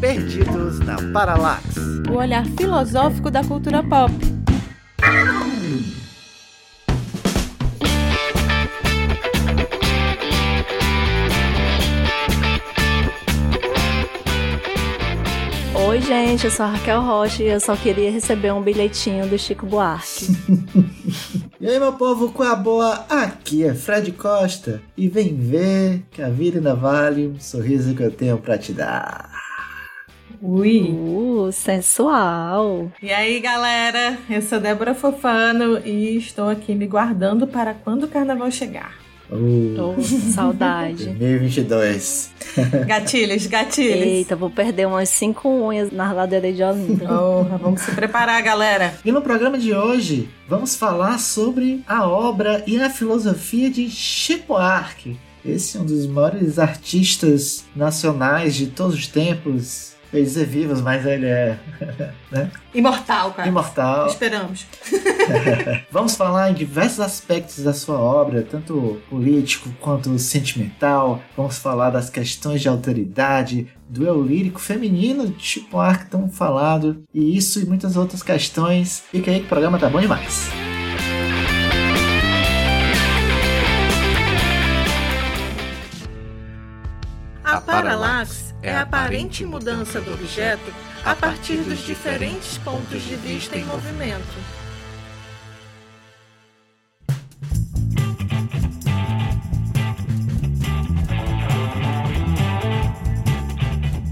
Perdidos na Paralax. O olhar filosófico da cultura pop. Oi, gente, eu sou a Raquel Rocha e eu só queria receber um bilhetinho do Chico Buarque. E aí, meu povo, é a boa? Aqui é Fred Costa e vem ver que a vida ainda vale um sorriso que eu tenho pra te dar. Ui! Uh, sensual. E aí, galera? Eu sou Débora Fofano e estou aqui me guardando para quando o carnaval chegar. Uh, Tô com saudade. 2022. Gatilhos, gatilhos. Eita, vou perder umas cinco unhas na ladeira de Olinda. Porra, vamos se preparar, galera. E no programa de hoje, vamos falar sobre a obra e a filosofia de Chico Buarque. Esse é um dos maiores artistas nacionais de todos os tempos. Eu ia dizer vivos, mas ele é né? Imortal, cara. imortal. Esperamos. Vamos falar em diversos aspectos da sua obra, tanto político quanto sentimental. Vamos falar das questões de autoridade, do eu lírico feminino de Chico Buarque tão falado, e isso e muitas outras questões. Fica aí que o programa tá bom demais. A paralaxe é a aparente mudança do objeto a partir dos diferentes pontos de vista em movimento.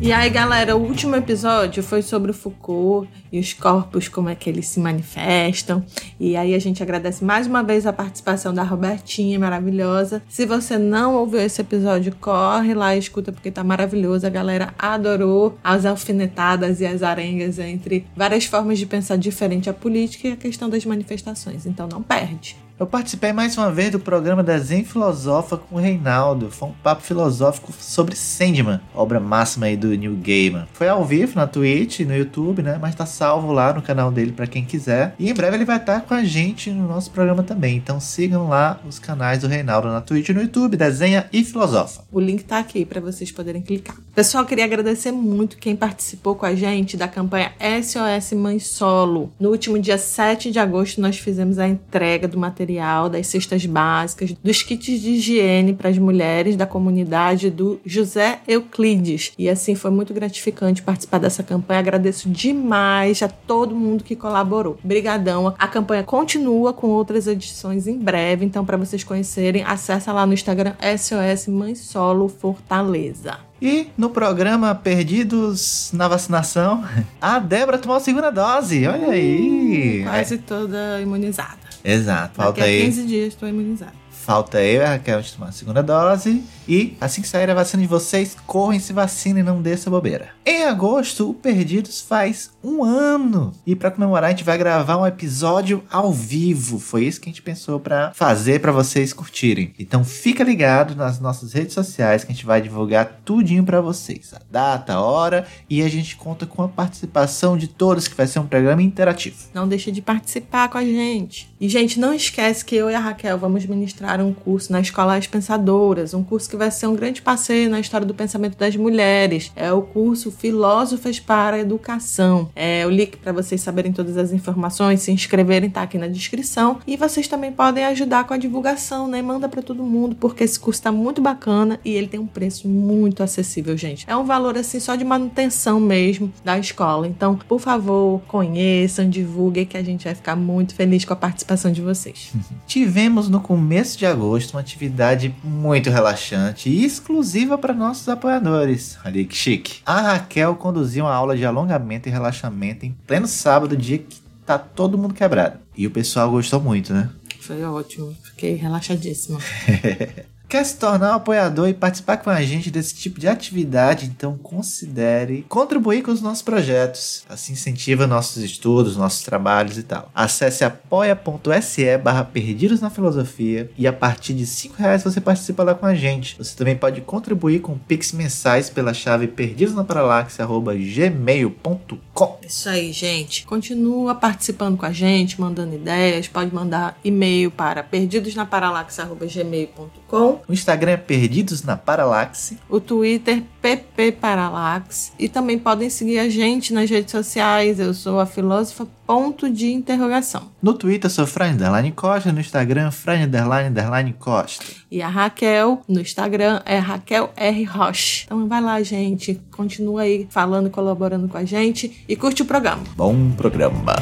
E aí, galera, o último episódio foi sobre o Foucault e os corpos, como é que eles se manifestam. E aí a gente agradece mais uma vez a participação da Robertinha, maravilhosa. Se você não ouviu esse episódio, corre lá e escuta porque tá maravilhoso. A galera adorou as alfinetadas e as arengas entre várias formas de pensar diferente a política e a questão das manifestações. Então não perde. Eu participei mais uma vez do programa da Zen Filosofa com o Reinaldo. Foi um papo filosófico sobre Sandman, obra máxima aí do Neil Gaiman. Foi ao vivo na Twitch, no YouTube, né? Mas tá salvo lá no canal dele para quem quiser. E em breve ele vai estar com a gente no nosso programa também. Então sigam lá os canais do Reinaldo na Twitch no YouTube, Desenha e Filosofa. O link tá aqui para vocês poderem clicar. Pessoal, queria agradecer muito quem participou com a gente da campanha SOS Mãe Solo. No último dia 7 de agosto, nós fizemos a entrega do material das cestas básicas, dos kits de higiene para as mulheres da comunidade do José Euclides. E assim foi muito gratificante participar dessa campanha. Agradeço demais a todo mundo que colaborou. Brigadão. A campanha continua com outras edições em breve, então para vocês conhecerem, acessa lá no Instagram SOS Mãe Solo Fortaleza. E no programa Perdidos na Vacinação, a Débora tomou a segunda dose. Olha aí. Quase toda imunizada. Exato. Falta Daqui aí. 15 dias estou imunizada. Falta eu e a Raquel de tomar a segunda dose. E assim que sair a vacina de vocês, corram e se vacinem e não dê essa bobeira. Em agosto, o Perdidos faz um ano. E para comemorar, a gente vai gravar um episódio ao vivo. Foi isso que a gente pensou para fazer para vocês curtirem. Então fica ligado nas nossas redes sociais que a gente vai divulgar tudinho para vocês. A data, a hora e a gente conta com a participação de todos que vai ser um programa interativo. Não deixe de participar com a gente. E, gente, não esquece que eu e a Raquel vamos ministrar um curso na Escola As Pensadoras, um curso que vai ser um grande passeio na história do pensamento das mulheres. É o curso Filósofas para a Educação. É o link para vocês saberem todas as informações, se inscreverem, tá aqui na descrição. E vocês também podem ajudar com a divulgação, né? Manda para todo mundo, porque esse curso tá muito bacana e ele tem um preço muito acessível, gente. É um valor assim só de manutenção mesmo da escola. Então, por favor, conheçam, divulguem que a gente vai ficar muito feliz com a participação de vocês. Tivemos no começo de agosto uma atividade muito relaxante e exclusiva para nossos apoiadores. Olha que chique. A Raquel conduziu uma aula de alongamento e relaxamento em pleno sábado, dia que tá todo mundo quebrado. E o pessoal gostou muito, né? Foi ótimo, fiquei relaxadíssima. Quer se tornar um apoiador e participar com a gente desse tipo de atividade? Então considere contribuir com os nossos projetos. Assim incentiva nossos estudos, nossos trabalhos e tal. Acesse apoia.se barra Perdidos na Filosofia e a partir de 5 reais você participa lá com a gente. Você também pode contribuir com Pix mensais pela chave perdidosnaparalaxe.gmail.com Isso aí, gente. Continua participando com a gente, mandando ideias. Pode mandar e-mail para perdidosnaparalaxe.gmail.com O Instagram é Perdidos na Paralaxe. O Twitter PP Paralax. E também podem seguir a gente nas redes sociais. Eu sou a filósofa ponto de interrogação. No Twitter sou Fran Underline Costa, no Instagram Fran Underline Underline Costa. E a Raquel no Instagram é Raquel R. Roche. Então vai lá, gente. Continua aí falando, colaborando com a gente e curte o programa. Bom programa.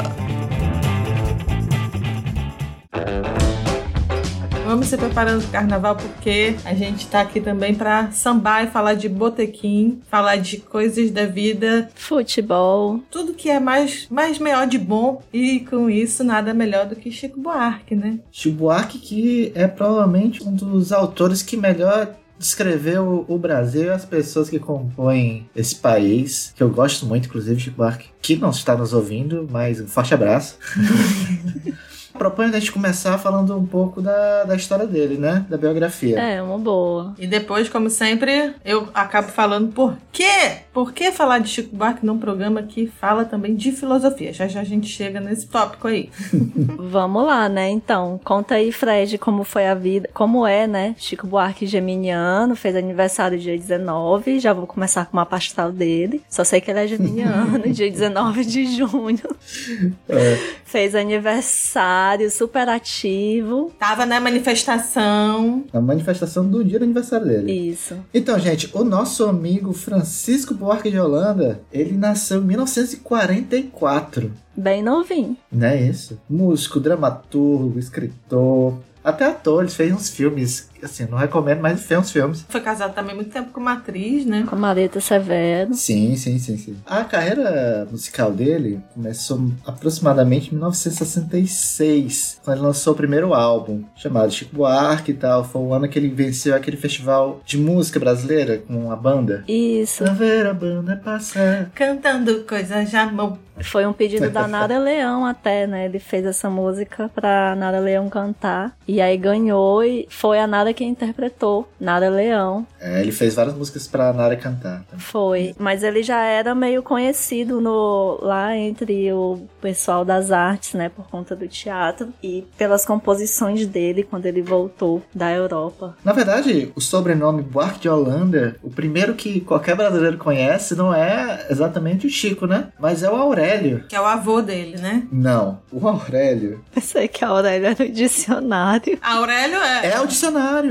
Vamos se preparando para o carnaval porque a gente tá aqui também para sambar e falar de botequim, falar de coisas da vida, Futebol. tudo que é mais, mais melhor de bom e com isso nada melhor do que Chico Buarque, né? Chico Buarque, que é provavelmente um dos autores que melhor descreveu o Brasil e as pessoas que compõem esse país, que eu gosto muito, inclusive, Chico Buarque, que não está nos ouvindo, mas um forte abraço. Proponho a gente começar falando um pouco da, da história dele, né? Da biografia. É, uma boa. E depois, como sempre, eu acabo falando por quê? Por que falar de Chico Buarque num programa que fala também de filosofia? Já já a gente chega nesse tópico aí. Vamos lá, né? Então, conta aí, Fred, como foi a vida, como é, né? Chico Buarque geminiano, fez aniversário dia 19, já vou começar com uma pastel dele. Só sei que ele é geminiano, dia 19 de junho. É. Fez aniversário super ativo. Tava na manifestação. A manifestação do dia do aniversário dele. Isso. Então, gente, o nosso amigo Francisco Buarque de Holanda, ele nasceu em 1944. Bem novinho. Não é isso? Músico, dramaturgo, escritor, até ator, ele fez uns filmes, assim, não recomendo, mas fez uns filmes. Foi casado também muito tempo com uma atriz, né? Com a Marita Severo. Sim, sim, sim, sim. A carreira musical dele começou aproximadamente em 1966, quando ele lançou o primeiro álbum, chamado Chico Buarque e tal. Foi o ano que ele venceu aquele festival de música brasileira com a banda. Isso. Pra ver a banda passar. Cantando coisas de amor. Foi um pedido da Nara Leão até, né? Ele fez essa música pra Nara Leão cantar. E aí ganhou e foi a Nara quem interpretou. Nara Leão. É, ele fez várias músicas pra Nara cantar. Foi. Mas ele já era meio conhecido no, lá entre o pessoal das artes, né? Por conta do teatro. E pelas composições dele quando ele voltou da Europa. Na verdade, o sobrenome Buarque de Holanda, o primeiro que qualquer brasileiro conhece não é exatamente o Chico, né? Mas é o Aurélio. Que é o avô dele, né? Não, o Aurélio Pensei que a Aurélia era o dicionário. Aurélio é. é o dicionário.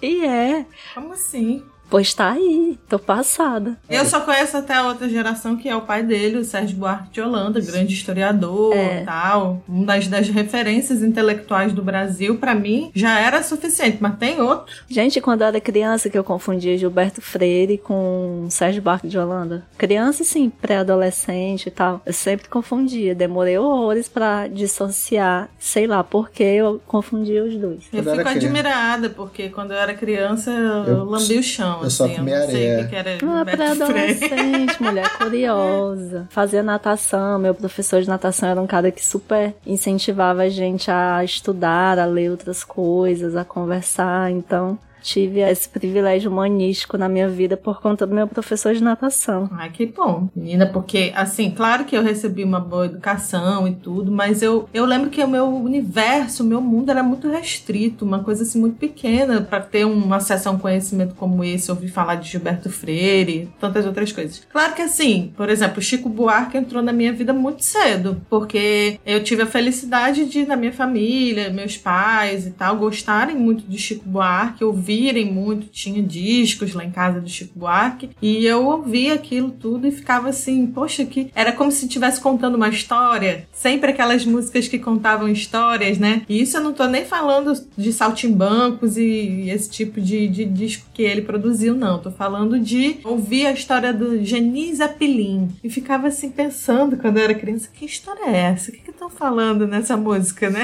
E é. Como assim? Pois tá aí. Tô passada. Eu só conheço até a outra geração, que é o pai dele, o Sérgio Buarque de Holanda, grande historiador É. e tal. Uma das, das referências intelectuais do Brasil, pra mim, já era suficiente, mas tem outro. Gente, quando eu era criança que eu confundia Gilberto Freire com Sérgio Barco de Holanda. Criança, sim, pré-adolescente e tal. Eu sempre confundia. Demorei horrores pra dissociar. Sei lá por que eu confundia os dois. Eu eu fico admirada, porque quando eu era criança, eu, Eu- lambi o chão. Eu só assim, eu comia não sei areia. o que que era Ah, Gilberto Freire. pré-adolescente, mulher curiosa. Fazia natação. Meu professor de natação era um cara que super incentivava a gente a estudar, a ler outras coisas, a conversar. Então, tive esse privilégio humanístico na minha vida por conta do meu professor de natação. Ai, que bom, menina, porque, assim, claro que eu recebi uma boa educação e tudo, mas eu, eu lembro que o meu universo, o meu mundo era muito restrito, uma coisa assim muito pequena para ter um acesso a um conhecimento como esse, ouvir falar de Gilberto Freire, tantas outras coisas. Claro que, assim, por exemplo, Chico Buarque entrou na minha vida muito cedo, porque eu tive a felicidade de, na minha família, meus pais e tal, gostarem muito de Chico Buarque, ouvirem muito, tinha discos lá em casa do Chico Buarque, e eu ouvia aquilo tudo e ficava assim, poxa, que era como se estivesse contando uma história, sempre aquelas músicas que contavam histórias, né? E isso eu não tô nem falando de saltimbancos e esse tipo de, de disco que ele produziu, não. Tô falando de ouvir a história do Genise Apilim. E ficava assim pensando quando eu era criança, que história é essa? O que que estão falando nessa música, né?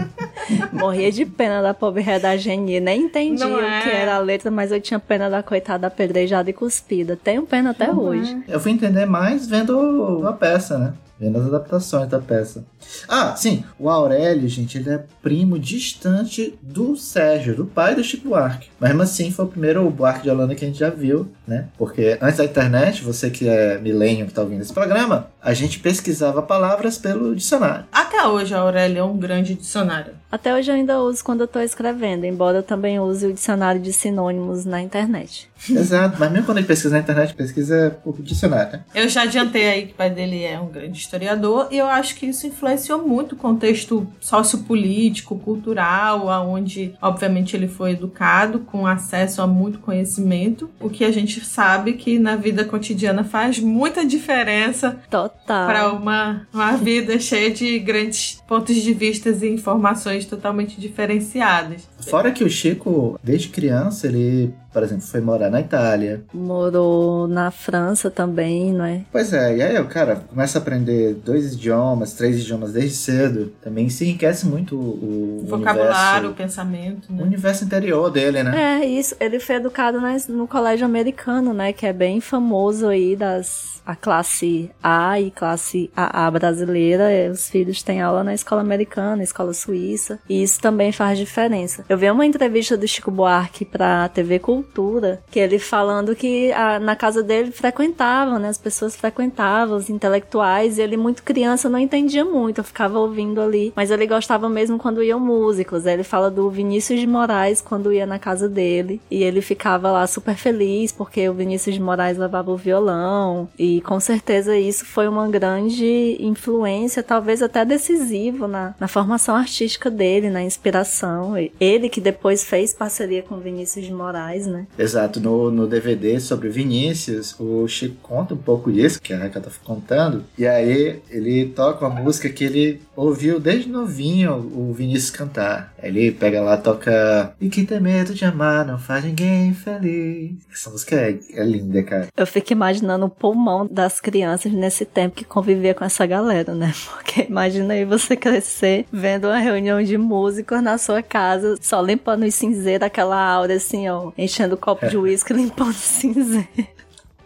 Morria de pena da pobre da Geni. Nem entendi Não o é? que era a letra, mas eu tinha pena da coitada apedrejada e cuspida. Tenho pena até hoje. Eu fui entender mais vendo a peça, né? Vendo as adaptações da peça. Ah, sim, o Aurélio, gente, ele é primo distante do Sérgio, do pai do Chico Buarque. Mas mesmo assim, foi o primeiro Buarque de Holanda que a gente já viu, né? Porque antes da internet, você que é milênio que tá ouvindo esse programa, a gente pesquisava palavras pelo dicionário. Até hoje a Aurélia é um grande dicionário. Até hoje eu ainda uso quando eu tô escrevendo, embora eu também use o dicionário de sinônimos na internet. Exato, mas mesmo quando ele pesquisa na internet, pesquisa por dicionário, né? Eu já adiantei aí que o pai dele é um grande historiador e eu acho que isso influenciou muito o contexto sociopolítico, cultural, aonde obviamente ele foi educado com acesso a muito conhecimento, o que a gente sabe que na vida cotidiana faz muita diferença Total. Para uma, uma vida cheia de grandes pontos de vista e informações totalmente diferenciadas. Fora que o Chico, desde criança, ele, por exemplo, foi morar na Itália. Morou na França também, não é? Pois é, e aí o cara começa a aprender dois idiomas, três idiomas desde cedo. Também se enriquece muito o, O vocabulário, o universo, pensamento, o né? universo interior dele, né? É, isso. Ele foi educado na- no colégio americano, né? Que é bem famoso aí das. A classe A e classe AA brasileira. Os filhos têm aula na escola americana, escola suíça. E isso também faz diferença. Eu vi uma entrevista do Chico Buarque pra TV Cultura, que ele falando que a- na casa dele frequentavam, né? As pessoas frequentavam, os intelectuais. E ele, muito criança, não entendia muito. Eu ficava ouvindo ali. Mas ele gostava mesmo quando iam músicos. Ele fala do Vinícius de Moraes quando ia na casa dele. E ele ficava lá super feliz porque o Vinícius de Moraes levava o violão. E com certeza isso foi uma grande influência, talvez até decisivo na, na formação artística dele, na inspiração. E Ele que depois fez parceria com o Vinícius de Moraes, né? Exato, no, no DVD sobre Vinícius, o Chico conta um pouco disso, que a Raquel tá contando, e aí ele toca uma música que ele ouviu desde novinho o Vinícius cantar. Ele pega lá, toca E que ter medo de amar não faz ninguém feliz. Essa música é, é linda, cara. Eu fico imaginando o pulmão das crianças nesse tempo que convivia com essa galera, né? Porque imagina aí você crescer vendo uma reunião de músicos na sua casa, só limpando os cinzeiros, aquela aura assim, ó, enchendo o copo de uísque, limpando o cinzeiro.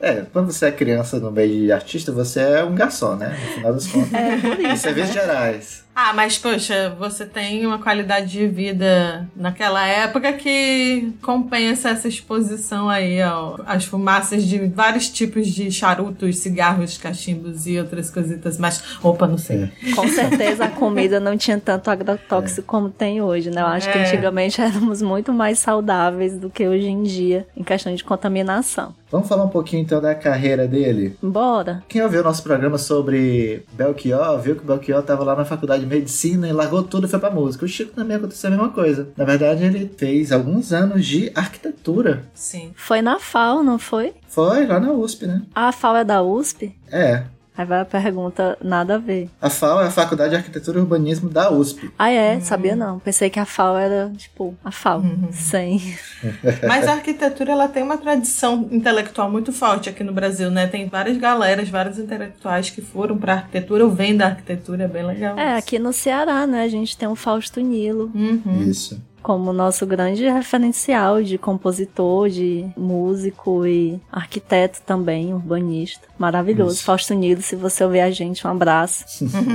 É, quando você é criança no meio de artista, você é um garçom, né? No final das contas. É, por Em isso. serviços gerais. Ah, mas poxa, você tem uma qualidade de vida naquela época que compensa essa exposição aí ó, às fumaças de vários tipos de charutos, cigarros, cachimbos e outras coisitas mais. Opa, não sei. Com certeza a comida não tinha tanto agrotóxico como tem hoje, né? Eu acho que É. antigamente éramos muito mais saudáveis do que hoje em dia, em questão de contaminação. Vamos falar um pouquinho então da carreira dele. Bora! Quem ouviu o nosso programa sobre Belchior, viu que o Belchior tava lá na faculdade de medicina e largou tudo e foi pra música. O Chico também aconteceu a mesma coisa. Na verdade, ele fez alguns anos de arquitetura. Sim. Foi na FAO, não foi? Foi lá na USP, né? A FAO é da USP? É. Aí vai a pergunta, nada a ver. A FAO é a Faculdade de Arquitetura e Urbanismo da USP. Ah, é? Sabia não. Pensei que a FAO era, tipo, a FAO. Sem. Mas a arquitetura ela tem uma tradição intelectual muito forte aqui no Brasil, né? Tem várias galeras, vários intelectuais que foram pra arquitetura ou vêm da arquitetura, é bem legal. É, isso. aqui no Ceará, né? A gente tem o Fausto Nilo Uhum. Isso. Como nosso grande referencial de compositor, de músico e arquiteto também, urbanista. Maravilhoso. Isso. Fausto Nilo, se você ouvir a gente, um abraço.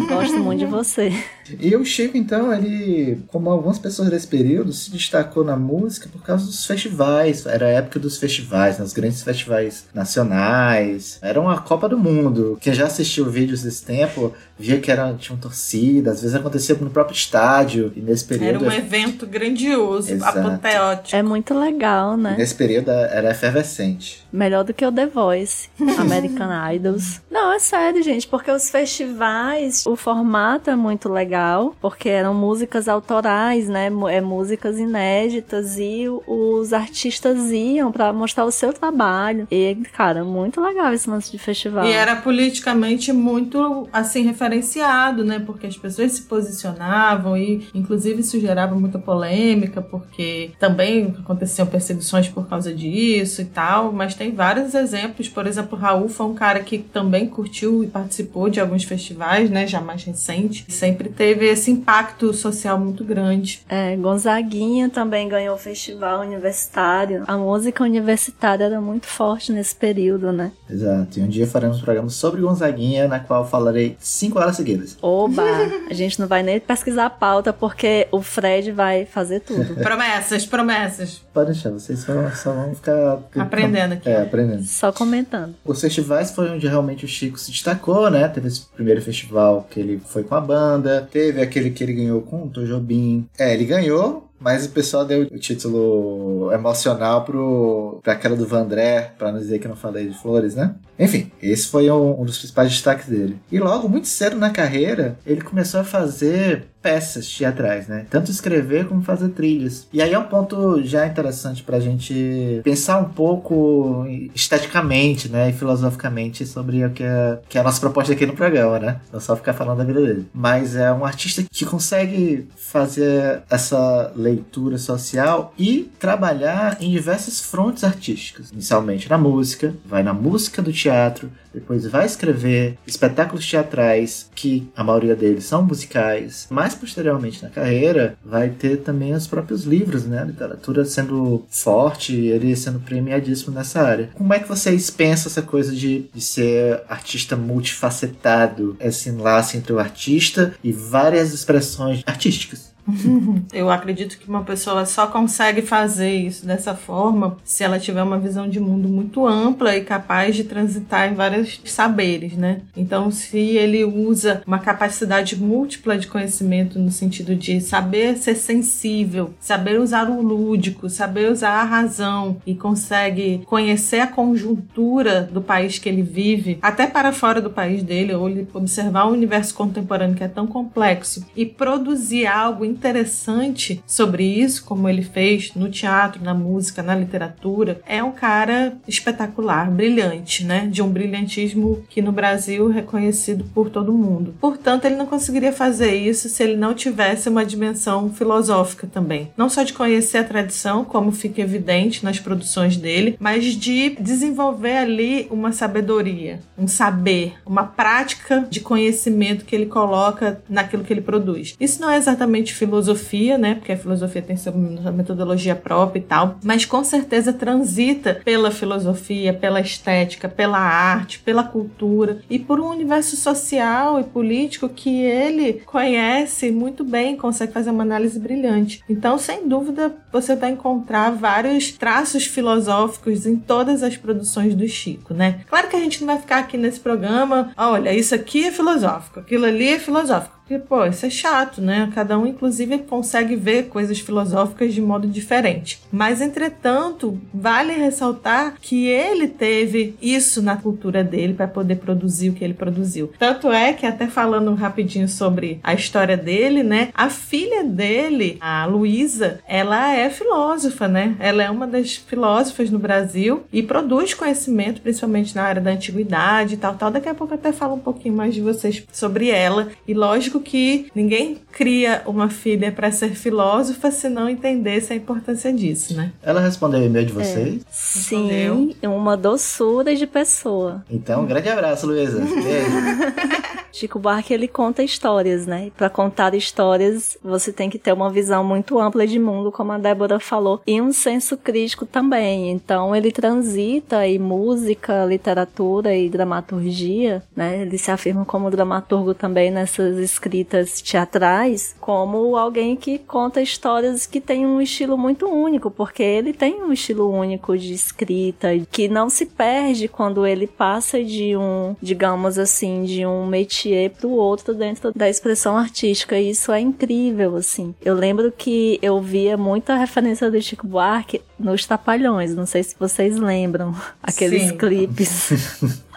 Gosto muito de você. E o Chico, então, ele, como algumas pessoas desse período, se destacou na música por causa dos festivais. Era a época dos festivais, nos grandes festivais nacionais. Era uma Copa do Mundo. Quem já assistiu vídeos desse tempo via que era, tinham torcida, às vezes acontecia no próprio estádio. E nesse Era período. um evento grandioso, Exato. apoteótico. É muito legal, né? Nesse período era efervescente. Melhor do que o The Voice, American Idols. Não, é sério, gente, porque os festivais, o formato é muito legal, porque eram músicas autorais, né? É músicas inéditas e os artistas iam pra mostrar o seu trabalho. E, cara, muito legal esse lance de festival. E era politicamente muito assim referenciado, né? Porque as pessoas se posicionavam e, inclusive, isso gerava muita polêmica, porque também aconteciam perseguições por causa disso e tal. Mas tem vários exemplos. Por exemplo, Raul foi um cara que também curtiu e participou de alguns festivais, né? Já mais recente. Sempre teve esse impacto social muito grande. É, Gonzaguinha também ganhou o festival universitário. A música universitária era muito forte nesse período, né? Exato. E um dia faremos um programa sobre Gonzaguinha, na qual falarei cinco horas seguidas. Oba! A gente não vai nem pesquisar a pauta porque o Fred vai fazer tudo. Promessas, promessas. Pode deixar, vocês só, só vão ficar Aprendendo aqui. É, aprendendo. Só comentando. Os festivais foi onde realmente o Chico se destacou, né? Teve esse primeiro festival que ele foi com a banda, teve aquele que ele ganhou com o Tojobim. É, ele ganhou, mas o pessoal deu o título emocional pro, pra aquela do Vandré, pra não dizer que não falei de flores, né? Enfim, esse foi um, um dos principais destaques dele. E logo, muito cedo na carreira, ele começou a fazer peças teatrais, né? Tanto escrever como fazer trilhas. E aí é um ponto já interessante pra gente pensar um pouco esteticamente, né? E filosoficamente sobre o que é, que é a nossa proposta aqui no programa, né? Não só ficar falando da vida dele. Mas é um artista que consegue fazer essa leitura social e trabalhar em diversas frontes artísticas. Inicialmente na música, vai na música do teatro, depois vai escrever espetáculos teatrais, que a maioria deles são musicais. Mais posteriormente na carreira, vai ter também os próprios livros, né? A literatura sendo forte, ele sendo premiadíssimo nessa área. Como é que vocês pensam essa coisa de, de ser artista multifacetado, esse enlace entre o artista e várias expressões artísticas? Eu acredito que uma pessoa só consegue fazer isso dessa forma se ela tiver uma visão de mundo muito ampla e capaz de transitar em vários saberes, né? Então, se ele usa uma capacidade múltipla de conhecimento no sentido de saber ser sensível, saber usar o lúdico, saber usar a razão e consegue conhecer a conjuntura do país que ele vive, até para fora do país dele, ou observar o universo contemporâneo que é tão complexo e produzir algo interessante sobre isso, como ele fez no teatro, na música, na literatura, é um cara espetacular, brilhante, né? De um brilhantismo que no Brasil é reconhecido por todo mundo. Portanto, ele não conseguiria fazer isso se ele não tivesse uma dimensão filosófica também. Não só de conhecer a tradição, como fica evidente nas produções dele, mas de desenvolver ali uma sabedoria, um saber, uma prática de conhecimento que ele coloca naquilo que ele produz. Isso não é exatamente filosofia, né? Porque a filosofia tem sua metodologia própria e tal, mas com certeza transita pela filosofia, pela estética, pela arte, pela cultura e por um universo social e político que ele conhece muito bem, consegue fazer uma análise brilhante. Então, sem dúvida, você vai encontrar vários traços filosóficos em todas as produções do Chico, né? Claro que a gente não vai ficar aqui nesse programa, olha, isso aqui é filosófico, aquilo ali é filosófico. Porque, pô, isso é chato, né? Cada um, inclusive, consegue ver coisas filosóficas de modo diferente. Mas, entretanto, vale ressaltar que ele teve isso na cultura dele para poder produzir o que ele produziu. Tanto é que, até falando rapidinho sobre a história dele, né? A filha dele, a Luísa, ela é filósofa, né? Ela é uma das filósofas no Brasil e produz conhecimento, principalmente na área da antiguidade e tal, tal. Daqui a pouco até falo um pouquinho mais de vocês sobre ela. E lógico que ninguém cria uma filha para ser filósofa se não entendesse a importância disso, né? Ela respondeu o e-mail de vocês? É. Sim, uma doçura de pessoa. Então, um grande abraço, Luísa. Beijo. Chico Buarque ele conta histórias, né? Para contar histórias, você tem que ter uma visão muito ampla de mundo, como a Débora falou, e um senso crítico também. Então, ele transita em música, literatura e dramaturgia, né? Ele se afirma como dramaturgo também nessas escritas teatrais, como alguém que conta histórias que tem um estilo muito único, porque ele tem um estilo único de escrita que não se perde quando ele passa de um, digamos assim, de um métier para o outro dentro da expressão artística. E isso é incrível, assim. Eu lembro que eu via muita referência do Chico Buarque nos Tapalhões. Não sei se vocês lembram aqueles Sim. clipes.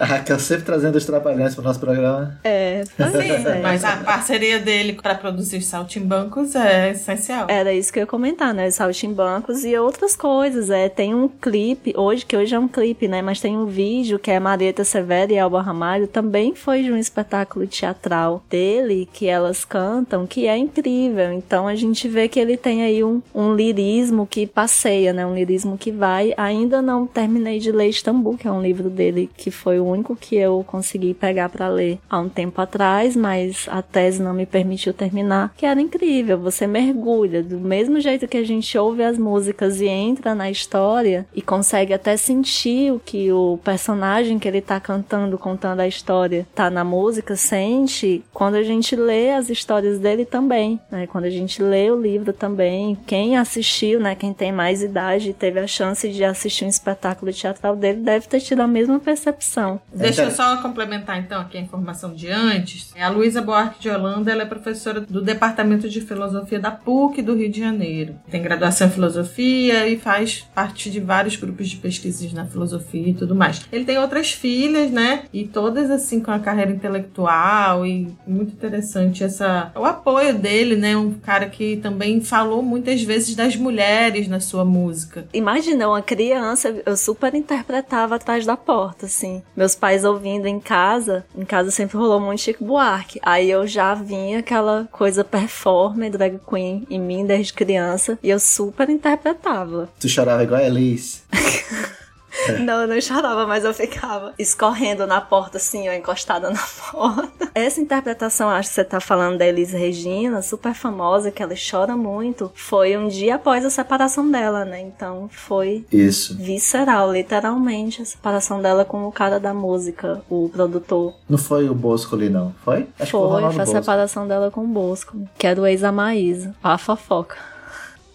A Raquel sempre trazendo os trapalhões pro nosso programa. É, Sim, é. mas a parceria dele para produzir saltimbancos é essencial. Era isso que eu ia comentar, né? Saltimbancos e outras coisas. É, tem um clipe, hoje, que hoje é um clipe, né? Mas tem um vídeo que é Marieta Severa e Alba Ramalho, também foi de um espetáculo teatral dele, que elas cantam, que é incrível. Então a gente vê que ele tem aí um, um lirismo que passeia, né? Um lirismo que vai. Ainda não terminei de ler Istambul, que é um livro dele que foi o único que eu consegui pegar para ler há um tempo atrás, mas a tese não me permitiu terminar, que era incrível. Você mergulha do mesmo jeito que a gente ouve as músicas e entra na história e consegue até sentir o que o personagem que ele tá cantando, contando a história, tá na música, sente quando a gente lê as histórias dele também, né? Quando a gente lê o livro também, quem assistiu, né, quem tem mais idade e teve a chance de assistir um espetáculo teatral dele deve ter tido a mesma percepção Deixa eu só complementar então aqui a informação de antes. A Luísa Buarque de Holanda ela é professora do Departamento de Filosofia da PUC do Rio de Janeiro. Tem graduação em filosofia e faz parte de vários grupos de pesquisas na filosofia e tudo mais. Ele tem outras filhas, né? E todas assim com a carreira intelectual e muito interessante essa o apoio dele, né? Um cara que também falou muitas vezes das mulheres na sua música. Imagina uma criança, eu super interpretava atrás da porta, assim. Meus pais ouvindo em casa, em casa sempre rolou muito Chico Buarque. Aí eu já vinha aquela coisa performer, drag queen em mim desde criança e eu super interpretava. Tu chorava igual a Elis. Não, eu não chorava, mas eu ficava escorrendo na porta, assim, ó, encostada na porta. Essa interpretação, acho que você tá falando da Elis Regina, super famosa, que ela chora muito, foi um dia após a separação dela, né? Então foi Isso. visceral, literalmente, a separação dela com o cara da música, o produtor. Não foi o Bosco ali, não. Foi? Acho foi, o foi a Bosco. separação dela com o Bosco, que é do ex da Maísa, a fofoca.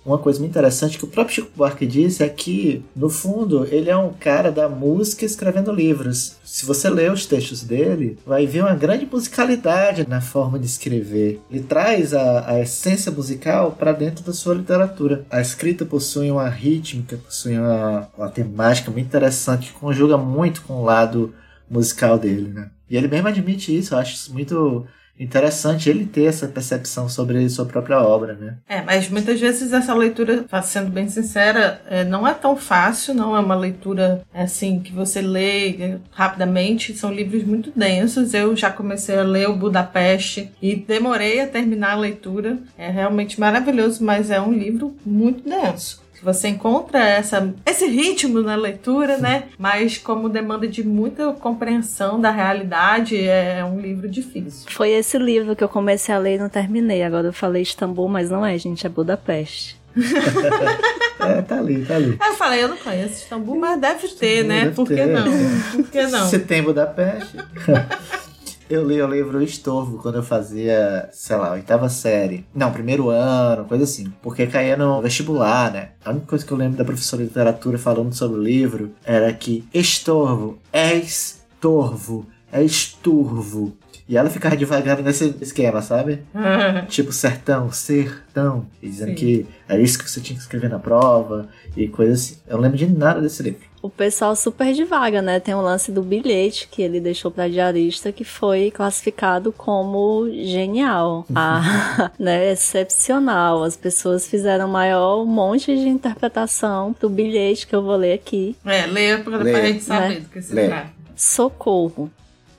Uma coisa muito interessante que o próprio Chico Buarque disse é que, no fundo, ele é um cara da música escrevendo livros. Se você ler os textos dele, vai ver uma grande musicalidade na forma de escrever. Ele traz a, a essência musical para dentro da sua literatura. A escrita possui uma rítmica, possui uma, uma temática muito interessante que conjuga muito com o lado musical dele, né? E ele mesmo admite isso, eu acho isso muito interessante ele ter essa percepção sobre sua própria obra, né? É, mas muitas vezes essa leitura, sendo bem sincera, é, não é tão fácil, não é uma leitura assim que você lê é, rapidamente. São livros muito densos. Eu já comecei a ler o Budapeste e demorei a terminar a leitura. É realmente maravilhoso, mas é um livro muito denso. Você encontra essa, esse ritmo na leitura, né? Mas como demanda de muita compreensão da realidade, é um livro difícil. Foi esse livro que eu comecei a ler e não terminei. Agora eu falei Istambul, mas não é, gente, é Budapeste. É, tá ali, tá ali. Aí eu falei, eu não conheço Istambul, mas deve ter, né? Deve Por que ter. não? Por que não? Se tem Budapeste. Eu li o livro Estorvo quando eu fazia, sei lá, oitava série. Não, primeiro ano, coisa assim. Porque caía no vestibular, né? A única coisa que eu lembro da professora de literatura falando sobre o livro era que estorvo é estorvo, é esturvo. E ela ficava devagar nesse esquema, sabe? Tipo sertão, sertão. E dizendo Sim. que era isso que você tinha que escrever na prova e coisa assim. Eu não lembro de nada desse livro. O pessoal super devaga, né? Tem o lance do bilhete que ele deixou pra diarista que foi classificado como genial. Ah, né? Excepcional. As pessoas fizeram maior um monte de interpretação do bilhete que eu vou ler aqui. É, leia pra, Lê. pra gente saber Né? do que se trata. Socorro.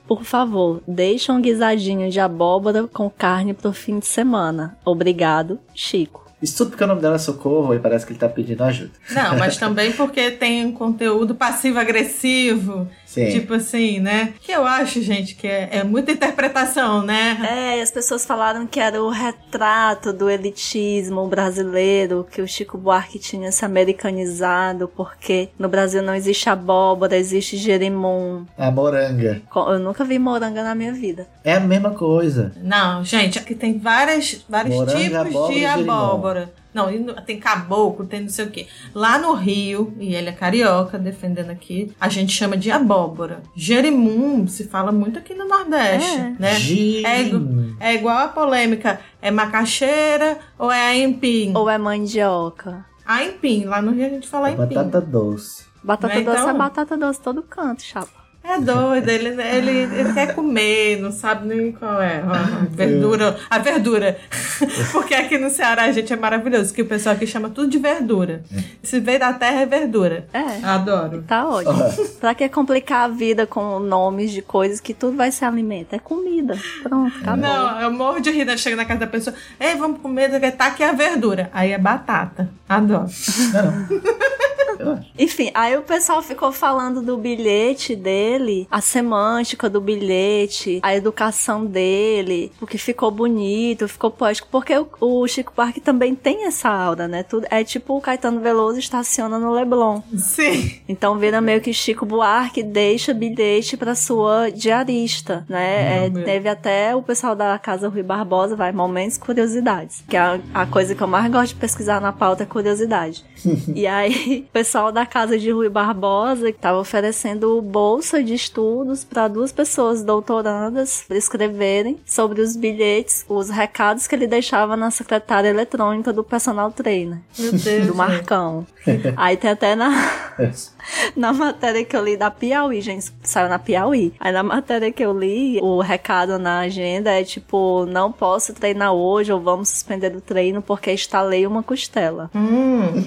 Por favor, deixa um guisadinho de abóbora com carne pro fim de semana. Obrigado, Chico. Isso tudo porque o nome dela é Socorro e parece que ele tá pedindo ajuda. Não, mas também porque tem um conteúdo passivo-agressivo. Sim. Tipo assim, né? Que eu acho, gente, que é, é muita interpretação, né? É, e as pessoas falaram que era o retrato do elitismo brasileiro, que o Chico Buarque tinha se americanizado, porque no Brasil não existe abóbora, existe jerimum. A moranga. Eu nunca vi moranga na minha vida. É a mesma coisa. Não, gente, aqui tem várias, vários Moranga, tipos abóbora de jerimum. abóbora. Não, tem caboclo, tem não sei o quê. Lá no Rio, e ele é carioca, defendendo aqui, a gente chama de abóbora. Jerimum se fala muito aqui no Nordeste, É. né? É, é igual a polêmica, é macaxeira ou é aipim? Ou é mandioca? Aipim, lá no Rio a gente fala É aipim. batata doce. Batata Né, doce então? é batata doce todo canto, chapa. É doido, ele, ele, ele quer comer, não sabe nem qual é. A verdura. A verdura. Porque aqui no Ceará a gente é maravilhoso, que o pessoal aqui chama tudo de verdura. Se veio da terra é verdura. É. Adoro. Tá ótimo. pra que complicar a vida com nomes de coisas que tudo vai ser alimento? É comida. Pronto, acabou. Não, eu morro de rir, né? Chega na casa da pessoa, ei, vamos comer, tá aqui a verdura. Aí é batata. Adoro. Eu acho. Enfim, aí o pessoal ficou falando do bilhete dele, a semântica do bilhete, a educação dele, porque ficou bonito, ficou poético, porque o, o Chico Buarque também tem essa aura, né? Tudo, é tipo o Caetano Veloso estaciona no Leblon. Sim. Então vira meio que Chico Buarque deixa bilhete pra sua diarista, né? É, teve até o pessoal da Casa Rui Barbosa, vai, momentos curiosidades, que é a, a coisa que eu mais gosto de pesquisar na pauta é curiosidade. e aí o pessoal da casa de Rui Barbosa que estava oferecendo bolsa de estudos para duas pessoas doutorandas escreverem sobre os bilhetes, os recados que ele deixava na secretária eletrônica do personal trainer. Meu Deus. Do Marcão. Aí tem até na, na matéria que eu li da Piauí, gente, saiu na Piauí. Aí na matéria que eu li, o recado na agenda é tipo, não posso treinar hoje ou vamos suspender o treino porque instalei uma costela. Hum.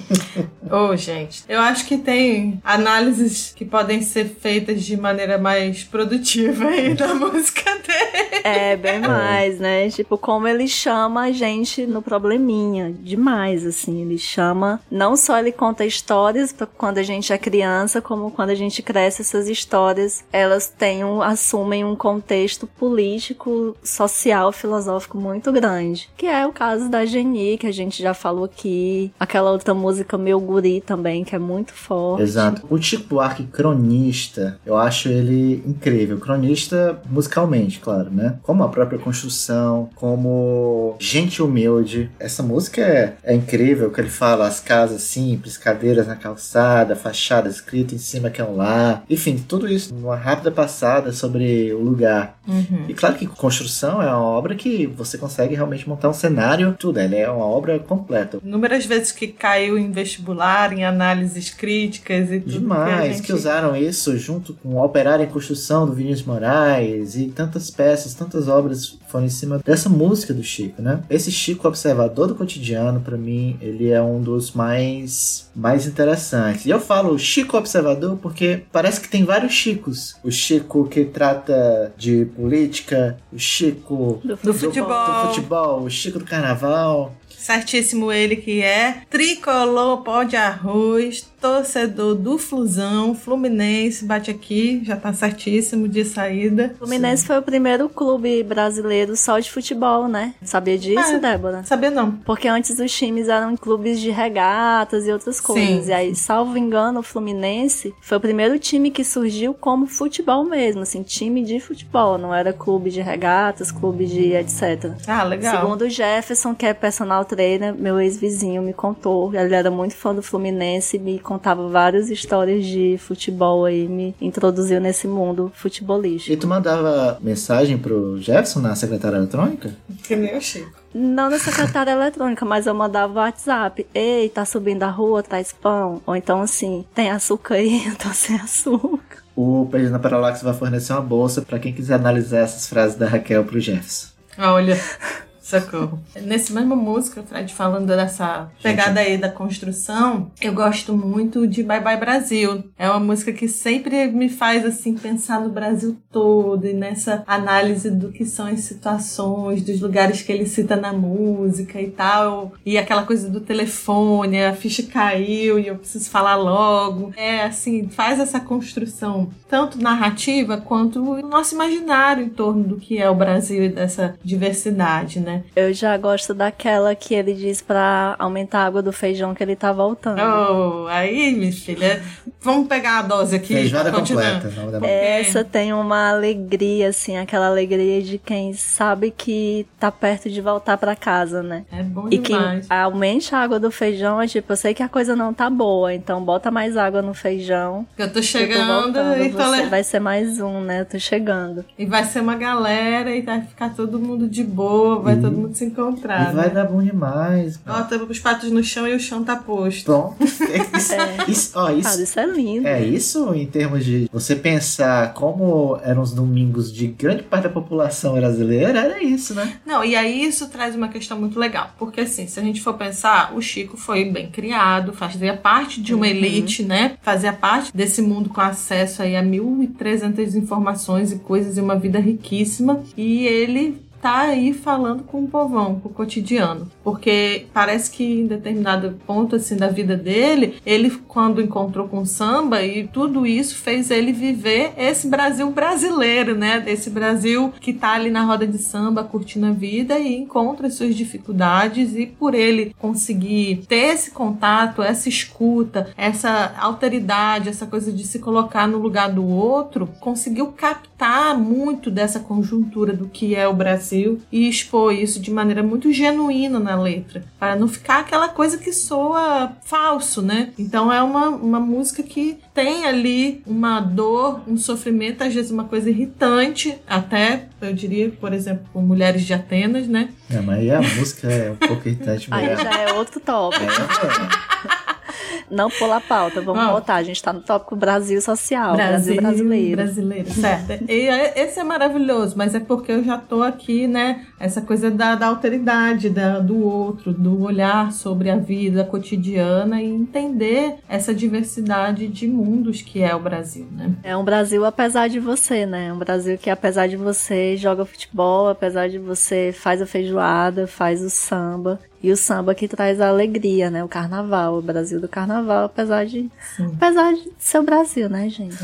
Ô, gente, eu acho que tem análises que podem ser feitas de maneira mais produtiva aí da música dele. É, bem mais, né? Tipo, como ele chama a gente no probleminha. Demais, assim. Ele chama. Não só ele conta histórias pra quando a gente é criança, como quando a gente cresce, essas histórias elas têm um, assumem um contexto político, social, filosófico muito grande. Que é o caso da Geni, que a gente já falou aqui. Aquela outra música Meu Guri também, que é muito forte. Exato. O Chico Buarque cronista, eu acho ele incrível. Cronista musicalmente, claro, né? Como a própria construção, como gente humilde. Essa música é, é incrível, que ele fala as casas simples, cadeiras na calçada, fachada escrita em cima que é um lar. Enfim, tudo isso numa rápida passada sobre o lugar. Uhum. E claro que construção é uma obra que você consegue realmente montar um cenário, tudo. Ela é uma obra completa. Inúmeras vezes que caiu em vestibular, em análises críticas e tudo. Demais, que, a que, gente... usaram isso junto com o Operário em Construção do Vinícius Moraes e tantas peças, tantas obras foram em cima dessa música do Chico, né? Esse Chico observador do cotidiano, para mim, ele é um dos mais mais interessantes. E eu falo Chico observador porque parece que tem vários Chicos. O Chico que trata de política, o Chico Do, Do futebol. do futebol, o Chico do carnaval. Certíssimo ele que é tricolor pó de arroz, torcedor do Flusão, Fluminense, bate aqui, já tá certíssimo de saída. Fluminense foi o primeiro clube brasileiro só de futebol, né? Sabia disso, Ah, Débora? Sabia não. Porque antes os times eram clubes de regatas e outras coisas. Sim. E aí, salvo engano, o Fluminense foi o primeiro time que surgiu como futebol mesmo, assim, time de futebol. Não era clube de regatas, clube de etc. Ah, legal. Segundo o Jefferson, que é personal trainer, meu ex-vizinho me contou. Ele era muito fã do Fluminense e me contava várias histórias de futebol aí, me introduziu nesse mundo futebolístico. E tu mandava mensagem pro Jefferson na secretária eletrônica? Que nem o Chico. Não na secretária eletrônica, mas eu mandava WhatsApp. Ei, tá subindo a rua, traz pão. Ou então assim, tem açúcar aí? Eu tô sem açúcar. O Perdendo Paralax vai fornecer uma bolsa para quem quiser analisar essas frases da Raquel pro Jefferson. Olha, socorro. Nesse mesma música, Fred, falando dessa pegada aí da construção, eu gosto muito de Bye Bye Brasil. É uma música que sempre me faz, assim, pensar no Brasil todo e nessa análise do que são as situações, dos lugares que ele cita na música e tal. E aquela coisa do telefone, a ficha caiu e eu preciso falar logo. É, assim, faz essa construção, tanto narrativa quanto o nosso imaginário em torno do que é o Brasil e dessa diversidade, né? Eu já gosto daquela que ele diz pra aumentar a água do feijão que ele tá voltando. Oh, aí, minha filha, vamos pegar a dose aqui. Feijoada completa. Não dá Essa tem uma alegria, assim, aquela alegria de quem sabe que tá perto de voltar pra casa, né? É bom E que demais. aumente a água do feijão, é tipo, eu sei que a coisa não tá boa, então bota mais água no feijão. Eu tô Eu tô chegando voltando, e, tô você le- vai ser mais um, né? Eu tô chegando. e vai ser uma galera e vai ficar todo mundo de boa, vai todo mundo se encontrar. E vai né? dar bom demais. Bota os patos no chão e o chão tá posto. Pronto. Isso, isso, ó, isso, isso é lindo. é isso em termos de você pensar como eram os domingos de grande parte da população brasileira, era isso, né? Não, e aí isso traz uma questão muito legal. Porque assim, se a gente for pensar, o Chico foi bem criado, fazia parte de uma Uhum. elite, né? Fazia parte desse mundo com acesso aí a 1.300 informações e coisas e uma vida riquíssima. E ele tá aí falando com o povão, com o cotidiano. Porque parece que em determinado ponto assim da vida dele, ele quando encontrou com o samba e tudo isso fez ele viver esse Brasil brasileiro, né? Desse Brasil que tá ali na roda de samba, curtindo a vida e encontra as suas dificuldades e por ele conseguir ter esse contato, essa escuta, essa alteridade, essa coisa de se colocar no lugar do outro, conseguiu captar muito dessa conjuntura do que é o Brasil Brasil e expor isso de maneira muito genuína na letra, para não ficar aquela coisa que soa falso, né? Então é uma, uma música que tem ali uma dor, um sofrimento, às vezes uma coisa irritante, até, eu diria, por exemplo, com Mulheres de Atenas, né? É, mas aí a música é um pouco irritante Aí já é outro tópico. É, Não pula a pauta, vamos Ah. voltar. A gente tá no tópico Brasil social, Brasil, brasileiro. brasileiro, certo. E é- esse é maravilhoso, mas é porque eu já tô aqui, né? Essa coisa da, da alteridade da, do outro, do olhar sobre a vida cotidiana e entender essa diversidade de mundos que é o Brasil, né? É um Brasil apesar de você, né? É um Brasil que apesar de você joga futebol, apesar de você faz a feijoada, faz o samba. E o samba que traz a alegria, né? O carnaval, o Brasil do carnaval, apesar de. Sim. Apesar de ser o Brasil, né, gente?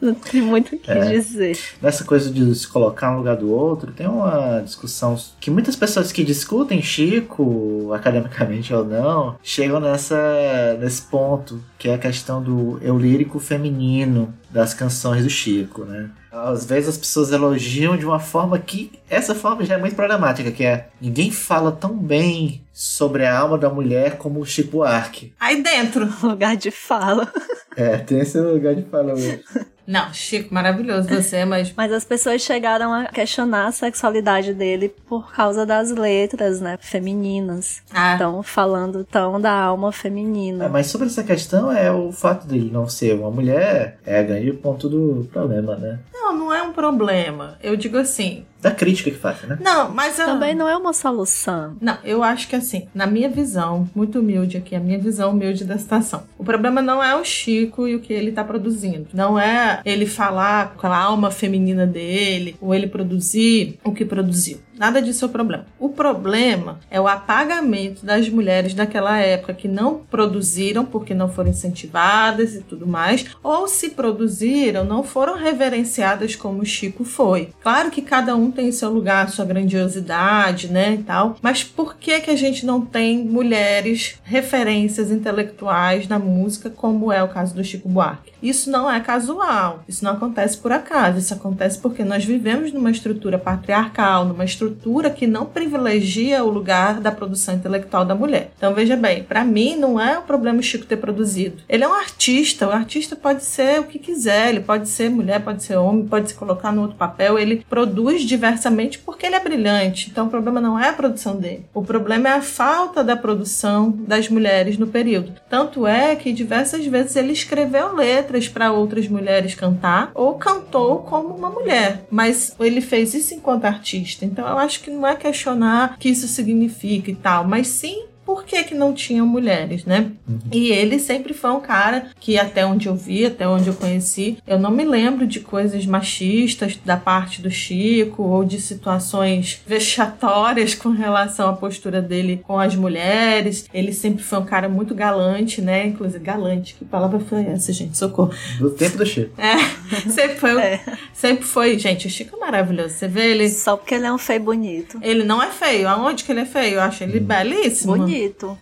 Não tem muito o que É. dizer. Nessa coisa de se colocar um lugar do outro, tem uma discussão que muitas pessoas que discutem Chico, academicamente ou não, chegam nessa, nesse ponto, que é a questão do eu lírico feminino das canções do Chico, né? Às vezes as pessoas elogiam de uma forma que essa forma já é muito problemática, que é ninguém fala tão bem sobre a alma da mulher como o Chico Buarque. Aí dentro. Lugar de fala. É, tem esse lugar de fala mesmo. Não, Chico, maravilhoso você, mas Mas as pessoas chegaram a questionar a sexualidade dele por causa das letras, né? Femininas. Ah. Então, falando tão da alma É, feminina. mas sobre essa questão é o fato dele não ser uma mulher é o grande ponto do problema, né? não, não é um problema. Eu digo assim. Da crítica que fazem, né? Não, mas eu, Também não é uma solução. Não, eu acho que assim, na minha visão, muito humilde aqui, a minha visão humilde da situação. O problema não é o Chico e o que ele tá produzindo. Não é ele falar com a alma feminina dele, ou ele produzir o que produziu. Nada disso é o problema. O problema é o apagamento das mulheres daquela época que não produziram porque não foram incentivadas e tudo mais, ou se produziram, não foram reverenciadas como o Chico foi. Claro que cada um tem seu lugar, sua grandiosidade, né, e tal, mas por que que a gente não tem mulheres referências intelectuais na música como é o caso do Chico Buarque? Isso não é casual, isso não acontece por acaso, isso acontece porque nós vivemos numa estrutura patriarcal, numa estrutura que não privilegia o lugar da produção intelectual da mulher. Então veja bem, para mim não é o problema o Chico ter produzido. Ele é um artista, o artista pode ser o que quiser, ele pode ser mulher, pode ser homem, pode se colocar no outro papel, ele produz diversamente porque ele é brilhante. Então o problema não é a produção dele. O problema é a falta da produção das mulheres no período. Tanto é que diversas vezes ele escreveu letras para outras mulheres cantar ou cantou como uma mulher, mas ele fez isso enquanto artista. Então eu acho que não é questionar o que isso significa e tal, mas sim por que, que não tinham mulheres, né? E ele sempre foi um cara que, até onde eu vi, até onde eu conheci, eu não me lembro de coisas machistas da parte do Chico ou de situações vexatórias com relação à postura dele com as mulheres. Ele sempre foi um cara muito galante, né? Inclusive, galante, que palavra foi essa, gente? Socorro. Do tempo do Chico. É, sempre foi, É. sempre foi. Gente, o Chico é maravilhoso. Você vê ele. Só porque ele é um feio bonito. Ele não é feio. Aonde que ele é feio? Eu acho ele belíssimo. Bonito.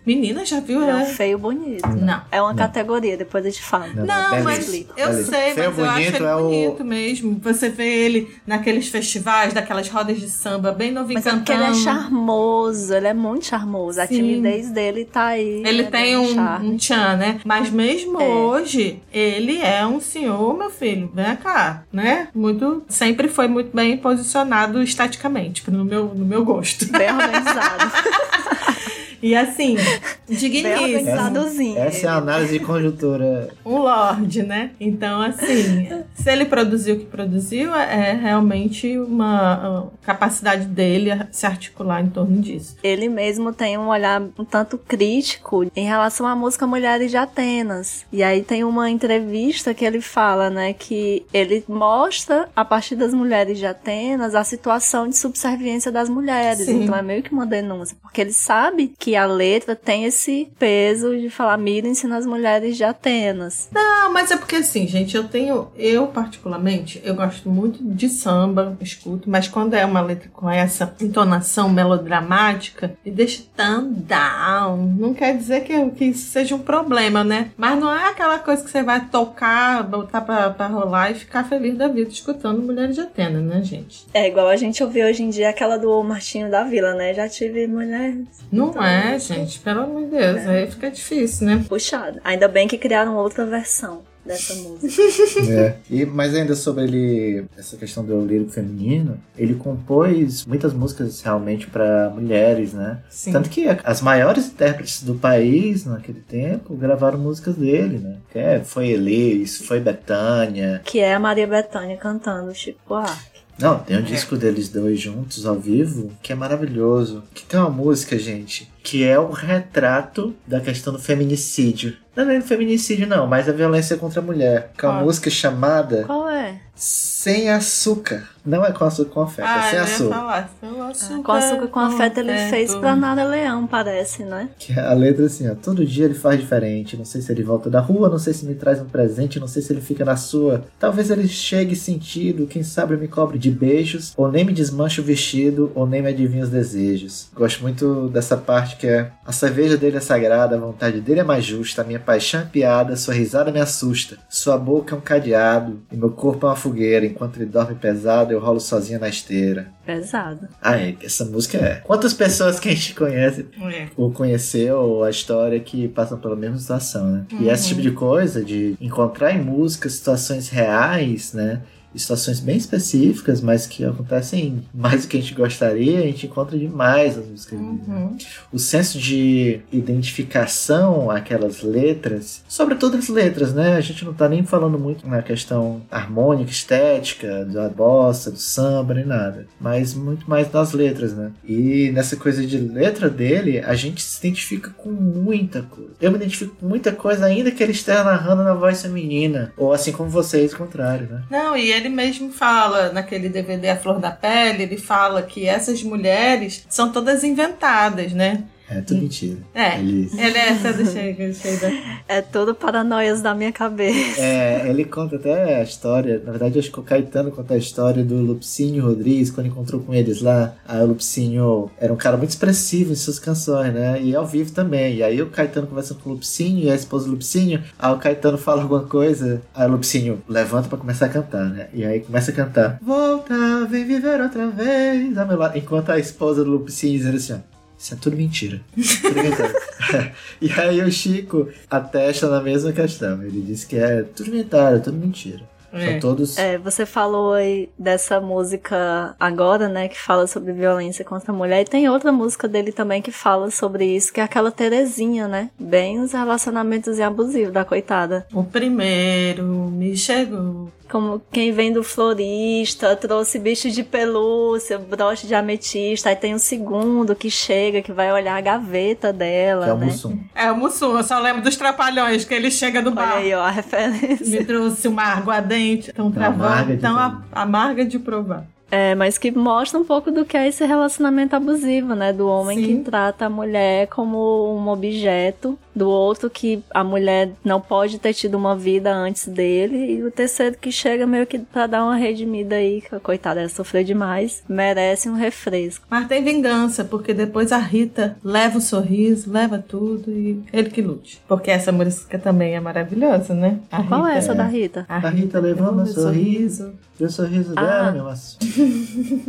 Menina, já viu? Ele é um É. feio bonito. Não. É uma categoria, depois eu te falo. Não, Não, belíssimo. mas eu Belíssimo. sei, Feio mas eu acho bonito ele é o- bonito mesmo. Você vê ele naqueles festivais, daquelas rodas de samba, bem novinho Mas é porque cantando. ele é charmoso, ele é muito charmoso. A Sim. timidez dele tá aí. Ele né, tem um, charme. um tchan, né? Mas mesmo É. hoje, ele é um senhor, meu filho. Vem cá, né? Muito. Sempre foi muito bem posicionado estaticamente, no meu, no meu gosto. Bem organizado. E assim, digníssimo. organizadozinho. Essa é a análise de conjuntura. um lorde, né? Então, assim, se ele produziu o que produziu, é realmente uma, capacidade dele se articular em torno disso. Ele mesmo tem um olhar um tanto crítico em relação à música Mulheres de Atenas. E aí tem uma entrevista que ele fala, né, que ele mostra a partir das mulheres de Atenas a situação de subserviência das mulheres. Sim. Então é meio que uma denúncia, porque ele sabe que que a letra tem esse peso de falar mirem-se nas mulheres de Atenas. Não, mas é porque assim, gente, eu tenho, eu particularmente, eu gosto muito de samba, escuto, mas quando é uma letra com essa entonação melodramática, me deixa tão down. Não quer dizer que, que isso seja um problema, né? Mas não é aquela coisa que você vai tocar, botar pra, pra rolar e ficar feliz da vida escutando Mulheres de Atenas, né, gente? É igual a gente ouve hoje em dia aquela do Martinho da Vila, né? Já tive mulheres. Não Então, é, gente, pelo amor de Deus, aí fica difícil, né? Puxado. Ainda bem que criaram outra versão dessa música. É. E, mas ainda sobre ele, essa questão do lírico feminino, ele compôs muitas músicas realmente para mulheres, né? Sim. Tanto que as maiores intérpretes do país naquele tempo gravaram músicas dele, né? Que é, foi Elis, foi Betânia. que é a Maria Bethânia cantando Chico Buarque. Não, tem um disco deles dois juntos ao vivo que é maravilhoso. Que tem uma música, gente, que é um retrato da questão do feminicídio. Não é do feminicídio, não, mas a violência contra a mulher. Que é uma Qual? música chamada Qual é? Sem Açúcar. Não é com açúcar com afeto, é Ah, sem eu ia açúcar. falar, sem açúcar. Com açúcar com afeto ele afeto. fez pra Nara Leão, parece, né? Que a letra é assim, ó. Todo dia ele faz diferente. Não sei se ele volta da rua, não sei se me traz um presente, não sei se ele fica na sua. Talvez ele chegue sentido, quem sabe me cobre de beijos, ou nem me desmanche o vestido, ou nem me adivinha os desejos. Gosto muito dessa parte que é a cerveja dele é sagrada, a vontade dele é mais justa, a minha paixão é piada, sua risada me assusta. Sua boca é um cadeado, e meu corpo é uma fogueira. Enquanto ele dorme pesado, eu rolo sozinha na esteira. Pesado. Ah, é, essa música é. Quantas pessoas que a gente conhece É. ou conheceu a história que passam pela mesma situação, né? E esse tipo de coisa, de encontrar em música situações reais, né? Situações bem específicas, mas que acontecem mais do que a gente gostaria, a gente encontra demais nas músicas. dele, né? Uhum. O senso de identificação àquelas letras, sobretudo as letras, né? A gente não tá nem falando muito na questão harmônica, estética, da bossa, do samba, nem nada. Mas muito mais das letras, né? E nessa coisa de letra dele, a gente se identifica com muita coisa. Eu me identifico com muita coisa, ainda que ele esteja narrando na voz feminina. Ou assim como vocês, o contrário, né? Não, e ele mesmo fala naquele DVD A Flor da Pele, ele fala que essas mulheres são todas inventadas, né? É tudo mentira. É. Ele, Ele é essa do Chega, Chega. É tudo paranoias da minha cabeça. É, ele conta até a história, na verdade acho que o Caetano conta a história do Lupicínio Rodrigues, quando encontrou com eles lá. Aí o Lupicínio era um cara muito expressivo em suas canções, né? E ao vivo também. E aí o Caetano conversando com o Lupicínio e a esposa do Lupicínio, aí o Caetano fala alguma coisa, aí o Lupicínio levanta pra começar a cantar, né? E aí começa a cantar. Volta, vem viver outra vez ao meu lado. Enquanto a esposa do Lupicínio dizendo assim, ó. Isso é tudo mentira. E aí o Chico atesta na mesma questão. Ele diz que é tudo é tudo mentira. É. São todos. É, você falou aí dessa música agora, né, que fala sobre violência contra a mulher. E tem outra música dele também que fala sobre isso, que é aquela Terezinha, né? Bem os relacionamentos abusivos da coitada. O primeiro me chegou. Como quem vem do florista, trouxe bicho de pelúcia, broche de ametista. Aí tem o segundo que chega, que vai olhar a gaveta dela, Que é o né? Mussum. É o Mussum, eu só lembro dos trapalhões, que ele chega do Olha bar. aí, ó, a referência. Me trouxe uma aguardente, tão amarga travando, de tão a- amarga de provar. É, mas que mostra um pouco do que é esse relacionamento abusivo, né? Do homem Sim. que trata a mulher como um objeto, do outro que a mulher não pode ter tido uma vida antes dele, e o terceiro que chega meio que pra dar uma redimida aí, que a coitada ela sofreu demais, merece um refresco. Mas tem vingança, porque depois a Rita leva o sorriso, leva tudo e ele que lute. Porque essa música também é maravilhosa, né? A Qual é Rita- essa da Rita? A A Rita levou meu meu sorriso. O sorriso dela, Ah. meu aço.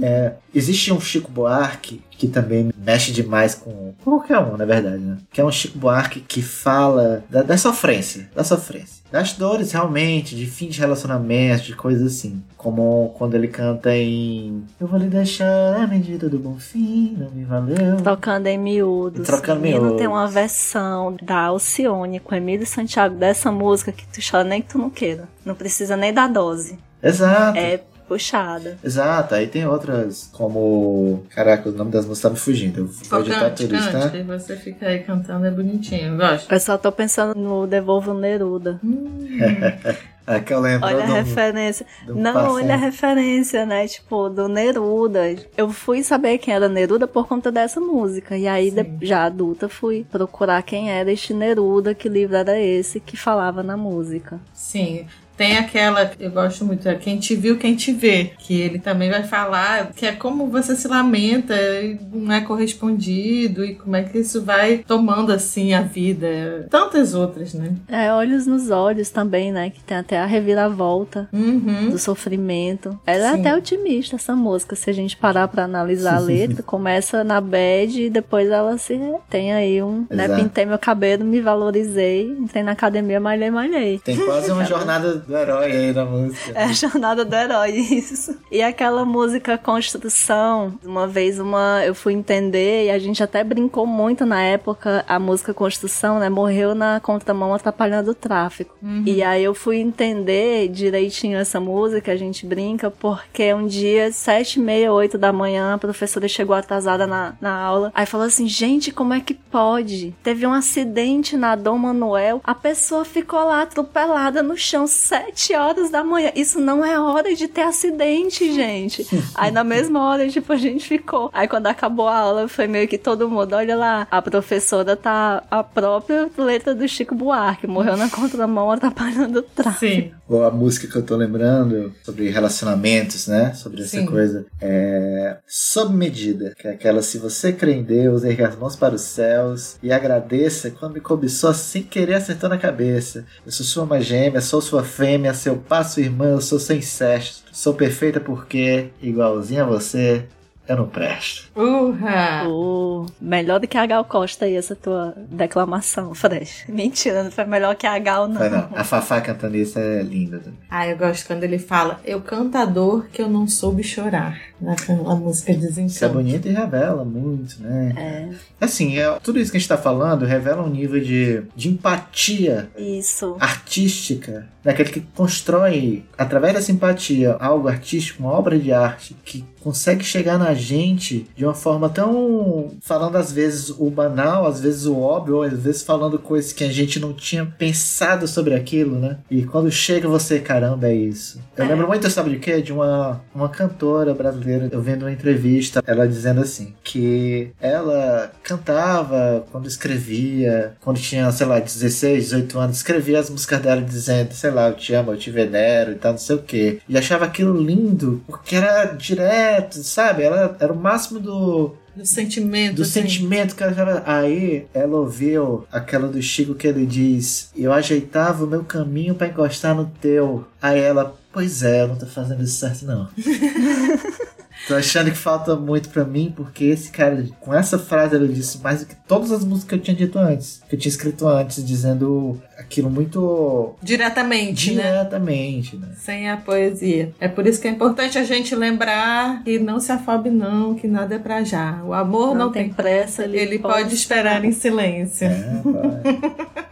É, existe um Chico Buarque que também mexe demais com, qualquer um, na verdade, né? Que é um Chico Buarque que fala da, da sofrência, da sofrência. Das dores, realmente, de fim de relacionamento, de coisas assim. Como quando ele canta em Eu vou lhe deixar a medida do bom fim, não me valeu. Trocando em miúdos. Trocando em Menino, miúdos. tem uma versão da Alcione com Emílio Santiago dessa música que tu chora nem que tu não queira. Não precisa nem da dose. Exato. É puxada. Exato, aí tem outras como. Caraca, o nome das músicas tá me fugindo. Eu vou editar Cante, tudo isso, tá? você fica aí cantando, é bonitinho, eu gosto. Eu só tô pensando no Devolvo Neruda. Hum, É que eu lembro Olha a referência. do Não, olha a referência, né? Tipo, do Neruda. Eu fui saber quem era Neruda por conta dessa música. E aí, de- já adulta, fui procurar quem era este Neruda, que livro era esse que falava na música. Sim. Tem aquela, eu gosto muito, é Quem Te Viu, Quem Te Vê, que ele também vai falar que é como você se lamenta e não é correspondido e como é que isso vai tomando assim a vida. Tantas outras, né? É, Olhos nos Olhos também, né? Que tem até a reviravolta Uhum. do sofrimento. Ela é Sim. até otimista, essa música, se a gente parar pra analisar a letra. Começa na bad e depois ela se... Tem aí um... Né, Exato. pintei meu cabelo, me valorizei, entrei na academia, malhei, malhei. Tem quase uma jornada do herói aí na música. É a jornada do herói, isso. E aquela música Construção, uma vez uma eu fui entender e a gente até brincou muito na época, a música Construção, né, morreu na contramão atrapalhando o tráfico. E aí eu fui entender direitinho essa música, a gente brinca, porque um dia, sete e meia, oito da manhã, a professora chegou atrasada na, na aula, aí falou assim, gente, como é que pode? Teve um acidente na Dom Manuel, a pessoa ficou lá atropelada no chão, sete horas da manhã. Isso não é hora de ter acidente, gente. Aí na mesma hora, tipo, a gente ficou. Aí quando acabou a aula, foi meio que todo mundo, olha lá, a professora tá a própria letra do Chico Buarque, morreu na contramão atrapalhando o tráfico. Sim. Ou a música que eu tô lembrando sobre relacionamentos, né? Sobre essa Sim. coisa. É. Sob medida. Que é aquela se você crê em Deus, ergue as mãos para os céus e agradeça quando me cobiçou sem querer acertou na cabeça. Eu sou sua mãe gêmea, sou sua fêmea, seu passo irmã, eu sou seu incesto. Sou perfeita porque, igualzinho a você, eu não presto. Urra! Oh, melhor do que a Gal Costa aí, essa tua declamação, Fresh. Mentira, não foi melhor que a Gal, não. Mas não, a Fafá cantando isso é linda também. Ah, eu gosto quando ele fala, eu canto a dor que eu não soube chorar. Naquela música Isso é Desencanto. bonito e revela muito, né? É, Assim, é, tudo isso que a gente tá falando revela um nível de, de empatia isso. artística, daquele que constrói, através da simpatia, algo artístico, uma obra de arte, que consegue chegar na gente de uma forma tão. falando às vezes o banal, às vezes o óbvio, ou às vezes falando coisas que a gente não tinha pensado sobre aquilo, né? E quando chega você, caramba, é isso. Eu É. lembro muito, sabe de quê? De uma, uma cantora brasileira, eu vendo uma entrevista, ela dizendo assim, que ela cantava quando escrevia, quando tinha, sei lá, 16, 18 anos, escrevia as músicas dela dizendo, sei lá, eu te amo, eu te venero e tal, não sei o quê. E achava aquilo lindo, porque era direto, sabe? Ela era o máximo do, Do sentimento. do assim. sentimento que ela. Aí ela ouviu aquela do Chico que ele diz: Eu ajeitava o meu caminho pra encostar no teu. Aí ela, pois é, eu não tô fazendo isso certo, não. Tô achando que falta muito pra mim, porque esse cara, com essa frase, ele disse mais do que todas as músicas que eu tinha dito antes. Que eu tinha escrito antes, dizendo aquilo muito Diretamente, né? diretamente, né? Sem a poesia. É por isso que é importante a gente lembrar que não se afobe não, que nada é pra já. O amor não, tem pressa, ele, Ele pode esperar em silêncio. É.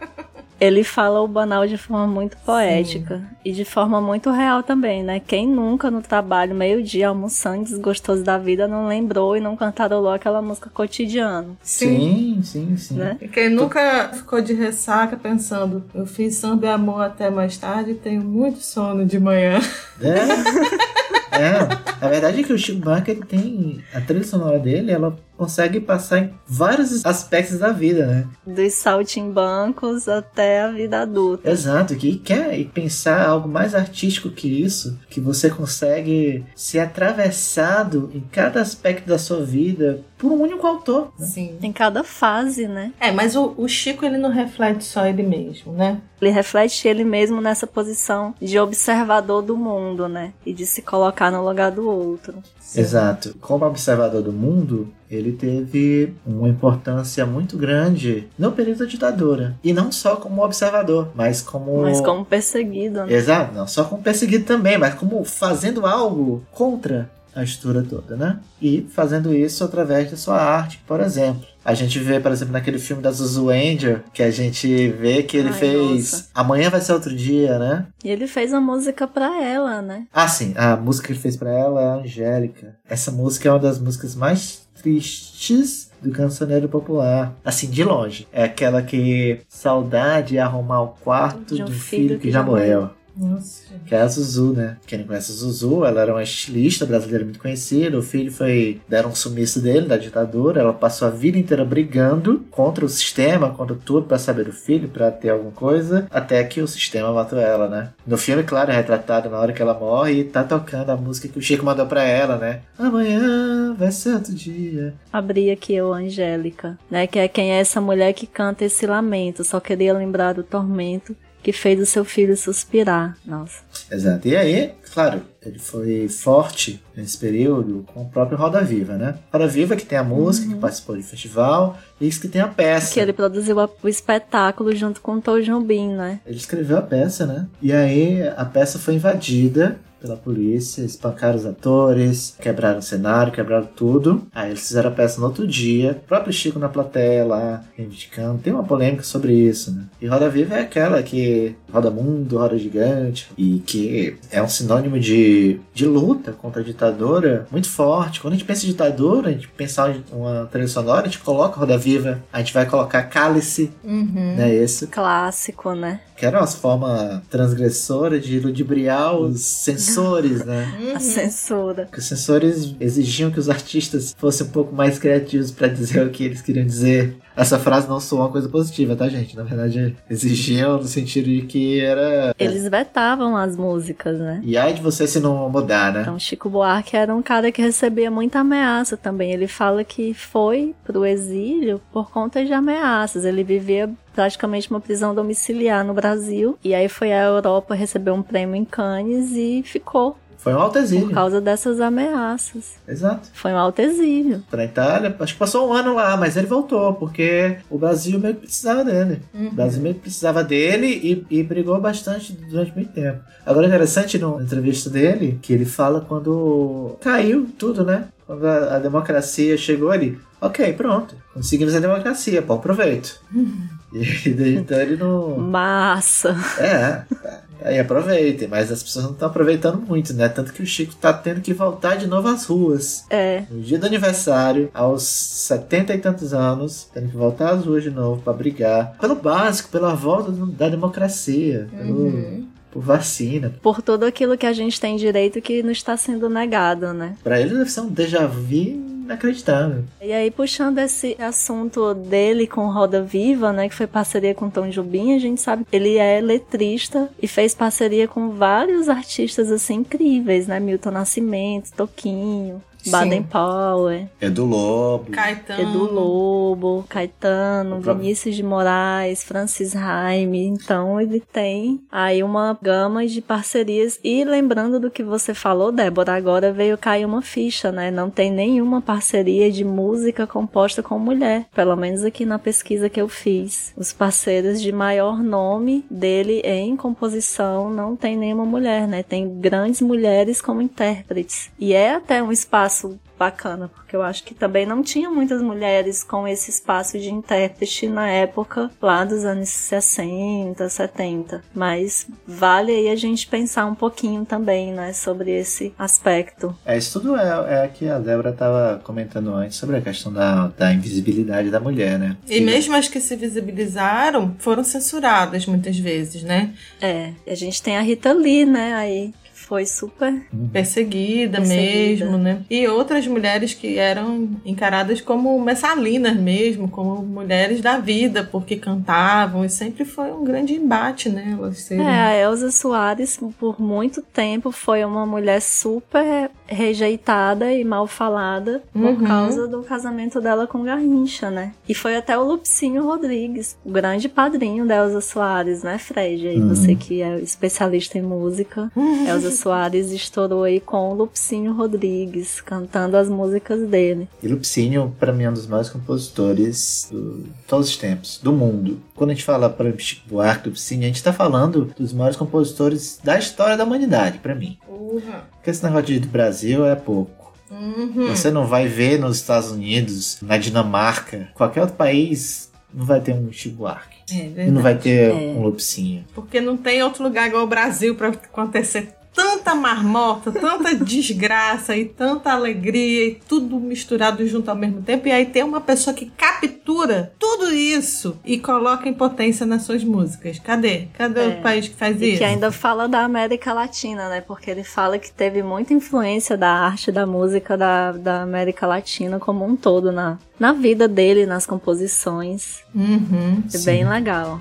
Ele fala o banal de forma muito poética e de forma muito real também, né? Quem nunca no trabalho, meio-dia, almoçando, desgostoso da vida, não lembrou e não cantarolou aquela música cotidiano, sim, sim, sim. né? E Quem nunca ficou de ressaca pensando, eu fiz samba e amor até mais tarde e tenho muito sono de manhã. É. é. A verdade é que o Chico Buarque ele tem a trilha sonora dele, ela consegue passar em vários aspectos da vida, né? Dos saltimbancos até a vida adulta. Exato, que quer e pensar algo mais artístico que isso, que você consegue ser atravessado em cada aspecto da sua vida por um único autor. né? Sim. Em cada fase, né? É, mas o, o Chico ele não reflete só ele mesmo, né? Ele reflete ele mesmo nessa posição de observador do mundo, né? E de se colocar no lugar do outro. Exato. Como observador do mundo, ele teve uma importância muito grande no período da ditadura. E não só como observador, mas como. Mas como perseguido, né? Exato, não só como perseguido também, mas como fazendo algo contra a estrutura toda, né? E fazendo isso através da sua arte, por exemplo. A gente vê, por exemplo, naquele filme da Zuzu Angel, que a gente vê que ele Ai, fez nossa. Amanhã vai ser outro dia, né? E ele fez a música pra ela, né? Ah, sim, a música que ele fez pra ela é a Angélica. Essa música é uma das músicas mais tristes do cancioneiro popular. Assim, de longe. É aquela que saudade é arrumar o quarto de um filho, que, já morreu. Nossa. Que é a Zuzu, né? Quem não conhece a Zuzu, ela era uma estilista brasileira muito conhecida. O filho foi. deram um sumiço dele, da ditadura. Ela passou a vida inteira brigando contra o sistema, contra tudo, para saber do filho, para ter alguma coisa. Até que o sistema matou ela, né? No filme, claro, é retratado na hora que ela morre e tá tocando a música que o Chico mandou pra ela, né? Amanhã vai ser outro dia. Abri aqui o Angélica, né? Que é quem é essa mulher que canta esse lamento. Só queria lembrar do tormento que fez o seu filho suspirar. Nossa. Exato. E aí, claro, ele foi forte nesse período com o próprio Roda Viva, né? Roda Viva que tem a música, que participou de festival, e isso que tem a peça. Que ele produziu o espetáculo junto com o Tom Jobim, né? Ele escreveu a peça, né? E aí a peça foi invadida pela polícia, espancaram os atores, quebraram o cenário, quebraram tudo. Aí eles fizeram a peça no outro dia, o próprio Chico na plateia lá, reivindicando. Tem uma polêmica sobre isso, né? E Roda Viva é aquela que roda mundo, roda gigante, e que é um sinônimo de, de luta contra a ditadura muito forte. Quando a gente pensa em ditadura, a gente pensar em uma trilha sonora, a gente coloca Roda Viva, a gente vai colocar Cálice, Uhum. né? Esse Clássico, né? Que era uma forma transgressora de ludibriar os censores, né? Uhum. A censura. Que os censores exigiam que os artistas fossem um pouco mais criativos para dizer o que eles queriam dizer. Essa frase não soou uma coisa positiva, tá, gente? Na verdade, exigiam no sentido de que era. Eles vetavam as músicas, né? E ai de você se não mudar, né? Então, Chico Buarque era um cara que recebia muita ameaça também. Ele fala que foi pro exílio por conta de ameaças. Ele vivia praticamente uma prisão domiciliar no Brasil. E aí foi à Europa receber um prêmio em Cannes e ficou Foi um alto por causa dessas ameaças. Exato. Foi um alto exílio. Pra Itália, acho que passou um ano lá, mas ele voltou, porque o Brasil meio que precisava dele. Uhum. O Brasil meio que precisava dele e, e brigou bastante durante muito tempo. Agora, interessante na entrevista dele, que ele fala quando caiu tudo, né? Quando a, a democracia chegou ali. Ok, pronto. Conseguimos a democracia, bom proveito. E daí, então ele não. Massa. É, tá. aí aproveitem, mas as pessoas não estão aproveitando muito, né? Tanto que o Chico tá tendo que voltar de novo às ruas. É. No dia do aniversário, aos 70 e tantos anos, tendo que voltar às ruas de novo pra brigar pelo básico, pela volta da democracia, pelo, Uhum. por vacina. Por tudo aquilo que a gente tem direito que não está sendo negado, né? Pra ele deve ser um déjà vu inacreditável. E aí, puxando esse assunto dele com Roda Viva, né, que foi parceria com Tom Jobim, a gente sabe que ele é letrista e fez parceria com vários artistas, assim, incríveis, né? Milton Nascimento, Toquinho. Baden Powell, É do Lobo. Caetano. Edu Lobo, Caetano, próprio- Vinícius de Moraes, Francis Raime. Então ele tem aí uma gama de parcerias. E lembrando do que você falou, Débora, agora veio cair uma ficha, né? Não tem nenhuma parceria de música composta com mulher. Pelo menos aqui na pesquisa que eu fiz. Os parceiros de maior nome dele em composição não tem nenhuma mulher, né? Tem grandes mulheres como intérpretes. E é até um espaço bacana, porque eu acho que também não tinha muitas mulheres com esse espaço de intérprete na época lá dos anos 60, 70. Mas vale aí a gente pensar um pouquinho também, né, sobre esse aspecto. É, isso tudo é, é que a Débora tava comentando antes sobre a questão da, da invisibilidade da mulher, né? E mesmo as que se visibilizaram foram censuradas muitas vezes, né? É, a gente tem a Rita Lee, né, aí foi super Perseguida, Perseguida. mesmo, né? E outras mulheres que eram encaradas como messalinas mesmo, como mulheres da vida, porque cantavam, e sempre foi um grande embate, né? Elas serem... É, a Elza Soares, por muito tempo, foi uma mulher super rejeitada e mal falada por Uhum. causa do casamento dela com Garrincha, né? E foi até o Lupicínio Rodrigues, o grande padrinho da Elza Soares, né, Fred? Aí você que é especialista em música. Elza Soares estourou aí com o Lupicínio Rodrigues, cantando as músicas dele. E Lupicínio, pra mim, é um dos maiores compositores de todos os tempos, do mundo. Quando a gente fala, por exemplo, Chico Buarque, Lupicínio, a gente tá falando dos maiores compositores da história da humanidade, pra mim. Porra. Porque esse negócio de do Brasil é pouco. Uhum. Você não vai ver nos Estados Unidos, na Dinamarca, qualquer outro país não vai ter um Chico Buarque. É E verdade. não vai ter É. um Lupicínio. Porque não tem outro lugar igual o Brasil pra acontecer tanta marmota, tanta desgraça e tanta alegria e tudo misturado junto ao mesmo tempo. E aí tem uma pessoa que captura tudo isso e coloca em potência nas suas músicas. Cadê? Cadê é. o país que faz e isso? Que ainda fala da América Latina, né? Porque ele fala que teve muita influência da arte, da música da, da América Latina como um todo na, na vida dele, nas composições. Uhum, é bem legal.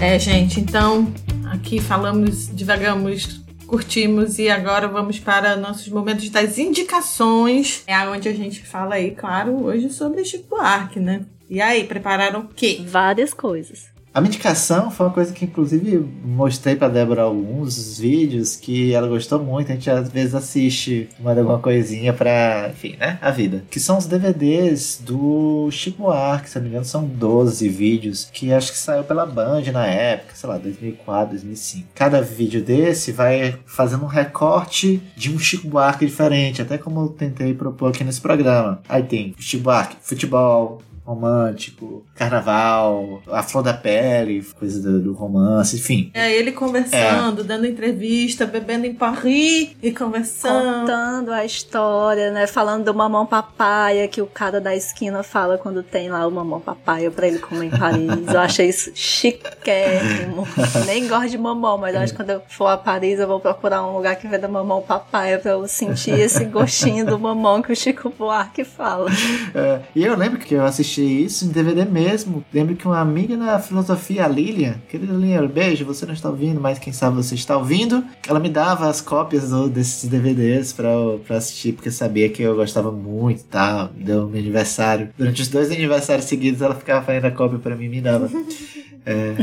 É, gente, então aqui falamos, divagamos, curtimos e agora vamos para nossos momentos das indicações. É onde a gente fala aí, claro, hoje sobre Chico Buarque, né? E aí, prepararam o quê? Várias coisas. A medicação foi uma coisa que, inclusive, mostrei pra Débora alguns vídeos que ela gostou muito. A gente às vezes assiste, manda alguma coisinha pra, enfim, né? A vida. Que são os DVDs do Chico Buarque, se não me engano, são 12 vídeos que acho que saiu pela Band na época, sei lá, 2004, 2005. Cada vídeo desse vai fazendo um recorte de um Chico Buarque diferente, até como eu tentei propor aqui nesse programa. Aí tem Chico Buarque, futebol, romântico, carnaval, a flor da pele, coisa do, do romance, enfim. É ele conversando, é. dando entrevista, bebendo em Paris e conversando. Contando a história, né? Falando do mamão papaya que o cara da esquina fala quando tem lá o mamão papaya pra ele comer em Paris. eu achei isso chiquérrimo. Nem gosto de mamão, mas acho que quando eu for a Paris eu vou procurar um lugar que venda mamão papaya pra eu sentir esse gostinho do mamão que o Chico Buarque fala. É, e eu lembro que eu assisti isso em DVD mesmo. Lembro que uma amiga na filosofia, a Lilian, querida Lilian, beijo, você não está ouvindo, mas quem sabe você está ouvindo. Ela me dava as cópias do, desses DVDs pra, pra assistir, porque sabia que eu gostava muito e tal. Me deu meu aniversário. Durante os dois aniversários seguidos, ela ficava fazendo a cópia pra mim e me dava. É,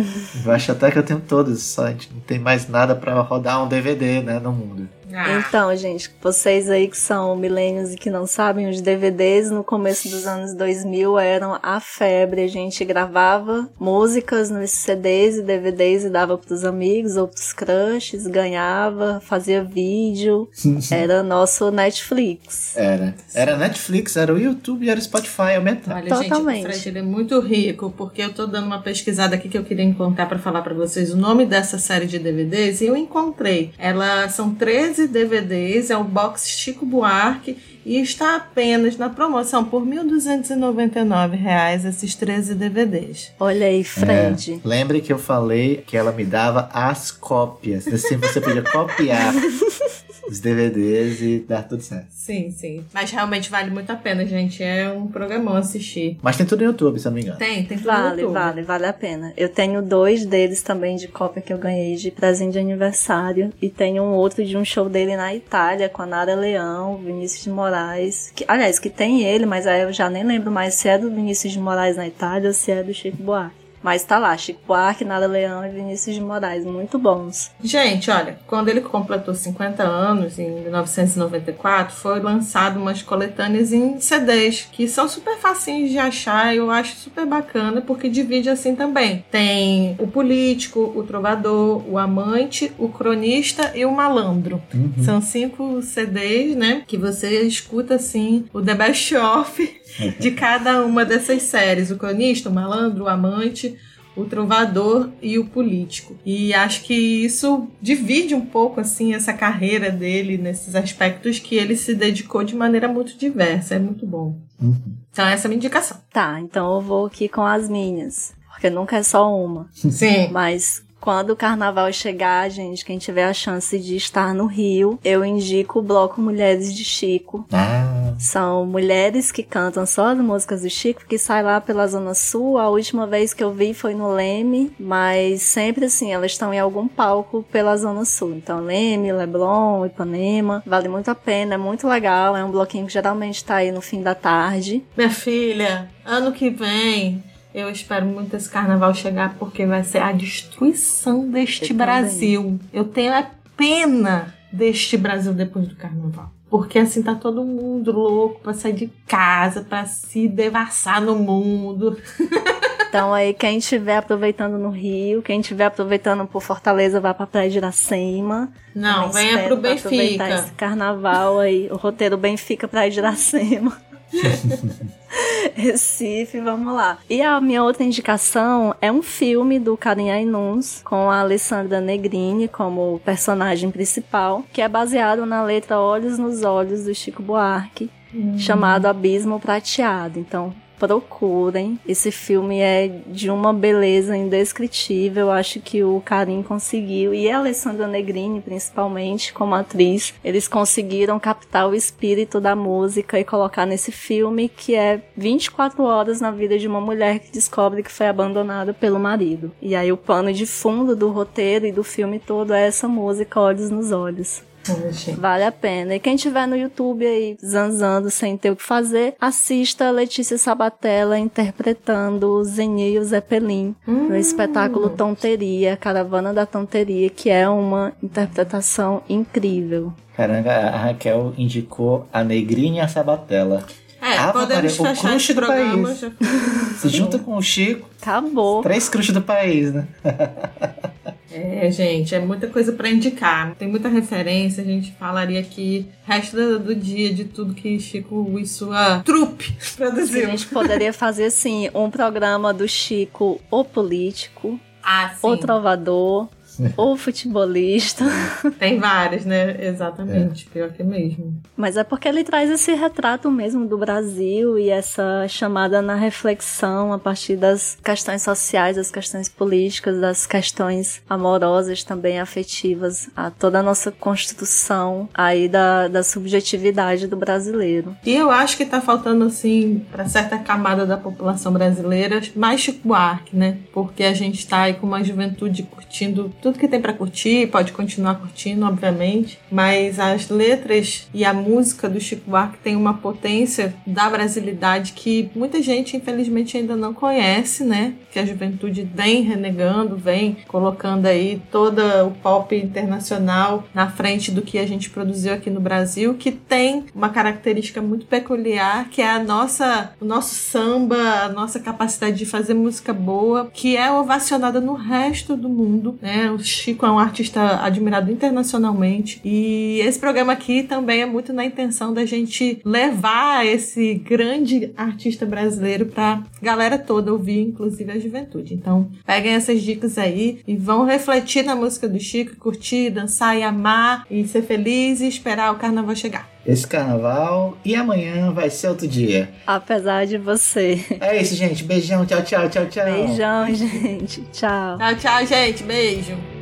eu acho até que eu tenho todos, só a gente não tem mais nada para rodar um DVD, né, no mundo. Ah. Então, gente, vocês aí que são milênios e que não sabem, os DVDs no começo dos anos 2000 eram a febre. A gente gravava músicas nos CDs e DVDs e dava pros amigos ou pros crushes, ganhava, fazia vídeo. era nosso Netflix. Era. Era Netflix, era o YouTube e era o Spotify aumentado. Olha, Totalmente. gente, o Fred ele é muito rico, porque eu tô dando uma pesquisada aqui que eu queria encontrar para falar para vocês o nome dessa série de DVDs e eu encontrei. Ela são 13 DVDs, é o box Chico Buarque e está apenas na promoção por R$ 1.299 esses 13 DVDs. Olha aí, Fred. É, lembre que eu falei que ela me dava as cópias. Assim você podia copiar os DVDs e dar tudo certo. Sim, sim. Mas realmente vale muito a pena, gente. É um programão assistir. Mas tem tudo no YouTube, se eu não me engano. Tem, tem tudo vale, no YouTube. Vale, vale a pena. Eu tenho dois deles também de cópia que eu ganhei de presente de aniversário. E tenho um outro de um show dele na Itália com a Nara Leão, Vinícius de Moraes. Que, aliás, que tem ele, mas aí eu já nem lembro mais se é do Vinícius de Moraes na Itália ou se é do Chico Buarque. Mas tá lá, Chico Buarque, Nada Leão e Vinícius de Moraes, muito bons. Gente, olha, quando ele completou 50 anos, em 1994, foi lançado umas coletâneas em CDs, que são super facinhos de achar, eu acho super bacana, porque divide assim também. Tem o político, o trovador, o amante, o cronista e o malandro. Uhum. São cinco CDs, né, que você escuta assim, o The Best Of de cada uma dessas séries: o cronista, o malandro, o amante, o trovador e o político. E acho que isso divide um pouco assim essa carreira dele nesses aspectos que ele se dedicou de maneira muito diversa. É muito bom. Uhum. Então essa é a minha indicação. Tá, então eu vou aqui com as minhas. Porque nunca é só uma. Sim. Mas quando o carnaval chegar, gente, quem tiver a chance de estar no Rio, eu indico o bloco Mulheres de Chico. Ah. São mulheres que cantam só as músicas do Chico, que sai lá pela Zona Sul. A última vez que eu vi foi no Leme, mas sempre assim, elas estão em algum palco pela Zona Sul. Então, Leme, Leblon, Ipanema. Vale muito a pena, é muito legal. É um bloquinho que geralmente tá aí no fim da tarde. Minha filha, ano que vem eu espero muito esse carnaval chegar porque vai ser a destruição deste eu Brasil. Também. Eu tenho a pena deste Brasil depois do carnaval. Porque assim tá todo mundo louco para sair de casa, para se devassar no mundo. Então aí quem estiver aproveitando no Rio, quem estiver aproveitando por Fortaleza, vá pra Praia de Iracema. Não, venha pro Benfica. esse carnaval aí, o roteiro Benfica Praia de Iracema. Recife, vamos lá. E a minha outra indicação é um filme do Karim Ainuns com a Alessandra Negrini como personagem principal, que é baseado na letra Olhos nos Olhos do Chico Buarque, hum. chamado Abismo Prateado. Então, procurem. Esse filme é de uma beleza indescritível. Acho que o Karim conseguiu, e a Alessandra Negrini, principalmente, como atriz, eles conseguiram captar o espírito da música e colocar nesse filme que é 24 horas na vida de uma mulher que descobre que foi abandonada pelo marido. E aí o pano de fundo do roteiro e do filme todo é essa música Olhos nos Olhos. Vale a pena. E quem tiver no YouTube aí zanzando sem ter o que fazer, assista Letícia Sabatella interpretando Zeni e o Zeppelin hum. no espetáculo Tonteria, Caravana da Tonteria, que é uma interpretação incrível. Caramba, a Raquel indicou a Negrinha e a Sabatella. É, ah, podemos Maria, fechar o crush do país. Já... Se junta com o Chico. Acabou. Três crushes do país, né? É, gente, é muita coisa para indicar. Tem muita referência. A gente falaria aqui resto do, do, dia de tudo que Chico e sua trupe produziu. A gente poderia fazer assim um programa do Chico, o político, ah, o trovador, ou futebolista. Tem vários, né? Exatamente, é. pior que mesmo. Mas é porque ele traz esse retrato mesmo do Brasil e essa chamada na reflexão a partir das questões sociais, das questões políticas, das questões amorosas também afetivas, a toda a nossa construção aí da, da subjetividade do brasileiro. E eu acho que tá faltando, assim, para certa camada da população brasileira, mais Chico Buarque, né? Porque a gente tá aí com uma juventude curtindo tudo que tem para curtir, pode continuar curtindo, obviamente, mas as letras e a música do Chico Buarque tem uma potência da brasilidade que muita gente, infelizmente, ainda não conhece, né? Que a juventude vem renegando, vem colocando aí todo o pop internacional na frente do que a gente produziu aqui no Brasil, que tem uma característica muito peculiar, que é a nossa, o nosso samba, a nossa capacidade de fazer música boa, que é ovacionada no resto do mundo, né? O Chico é um artista admirado internacionalmente e esse programa aqui também é muito na intenção da gente levar esse grande artista brasileiro para galera toda ouvir, inclusive a juventude. Então, peguem essas dicas aí e vão refletir na música do Chico, curtir, dançar e amar e ser feliz e esperar o carnaval chegar esse carnaval e amanhã vai ser outro dia. Apesar de você. É isso, gente. Beijão. Tchau, tchau, tchau, tchau. Beijão, gente. Tchau. Tchau, tchau, gente. Beijo.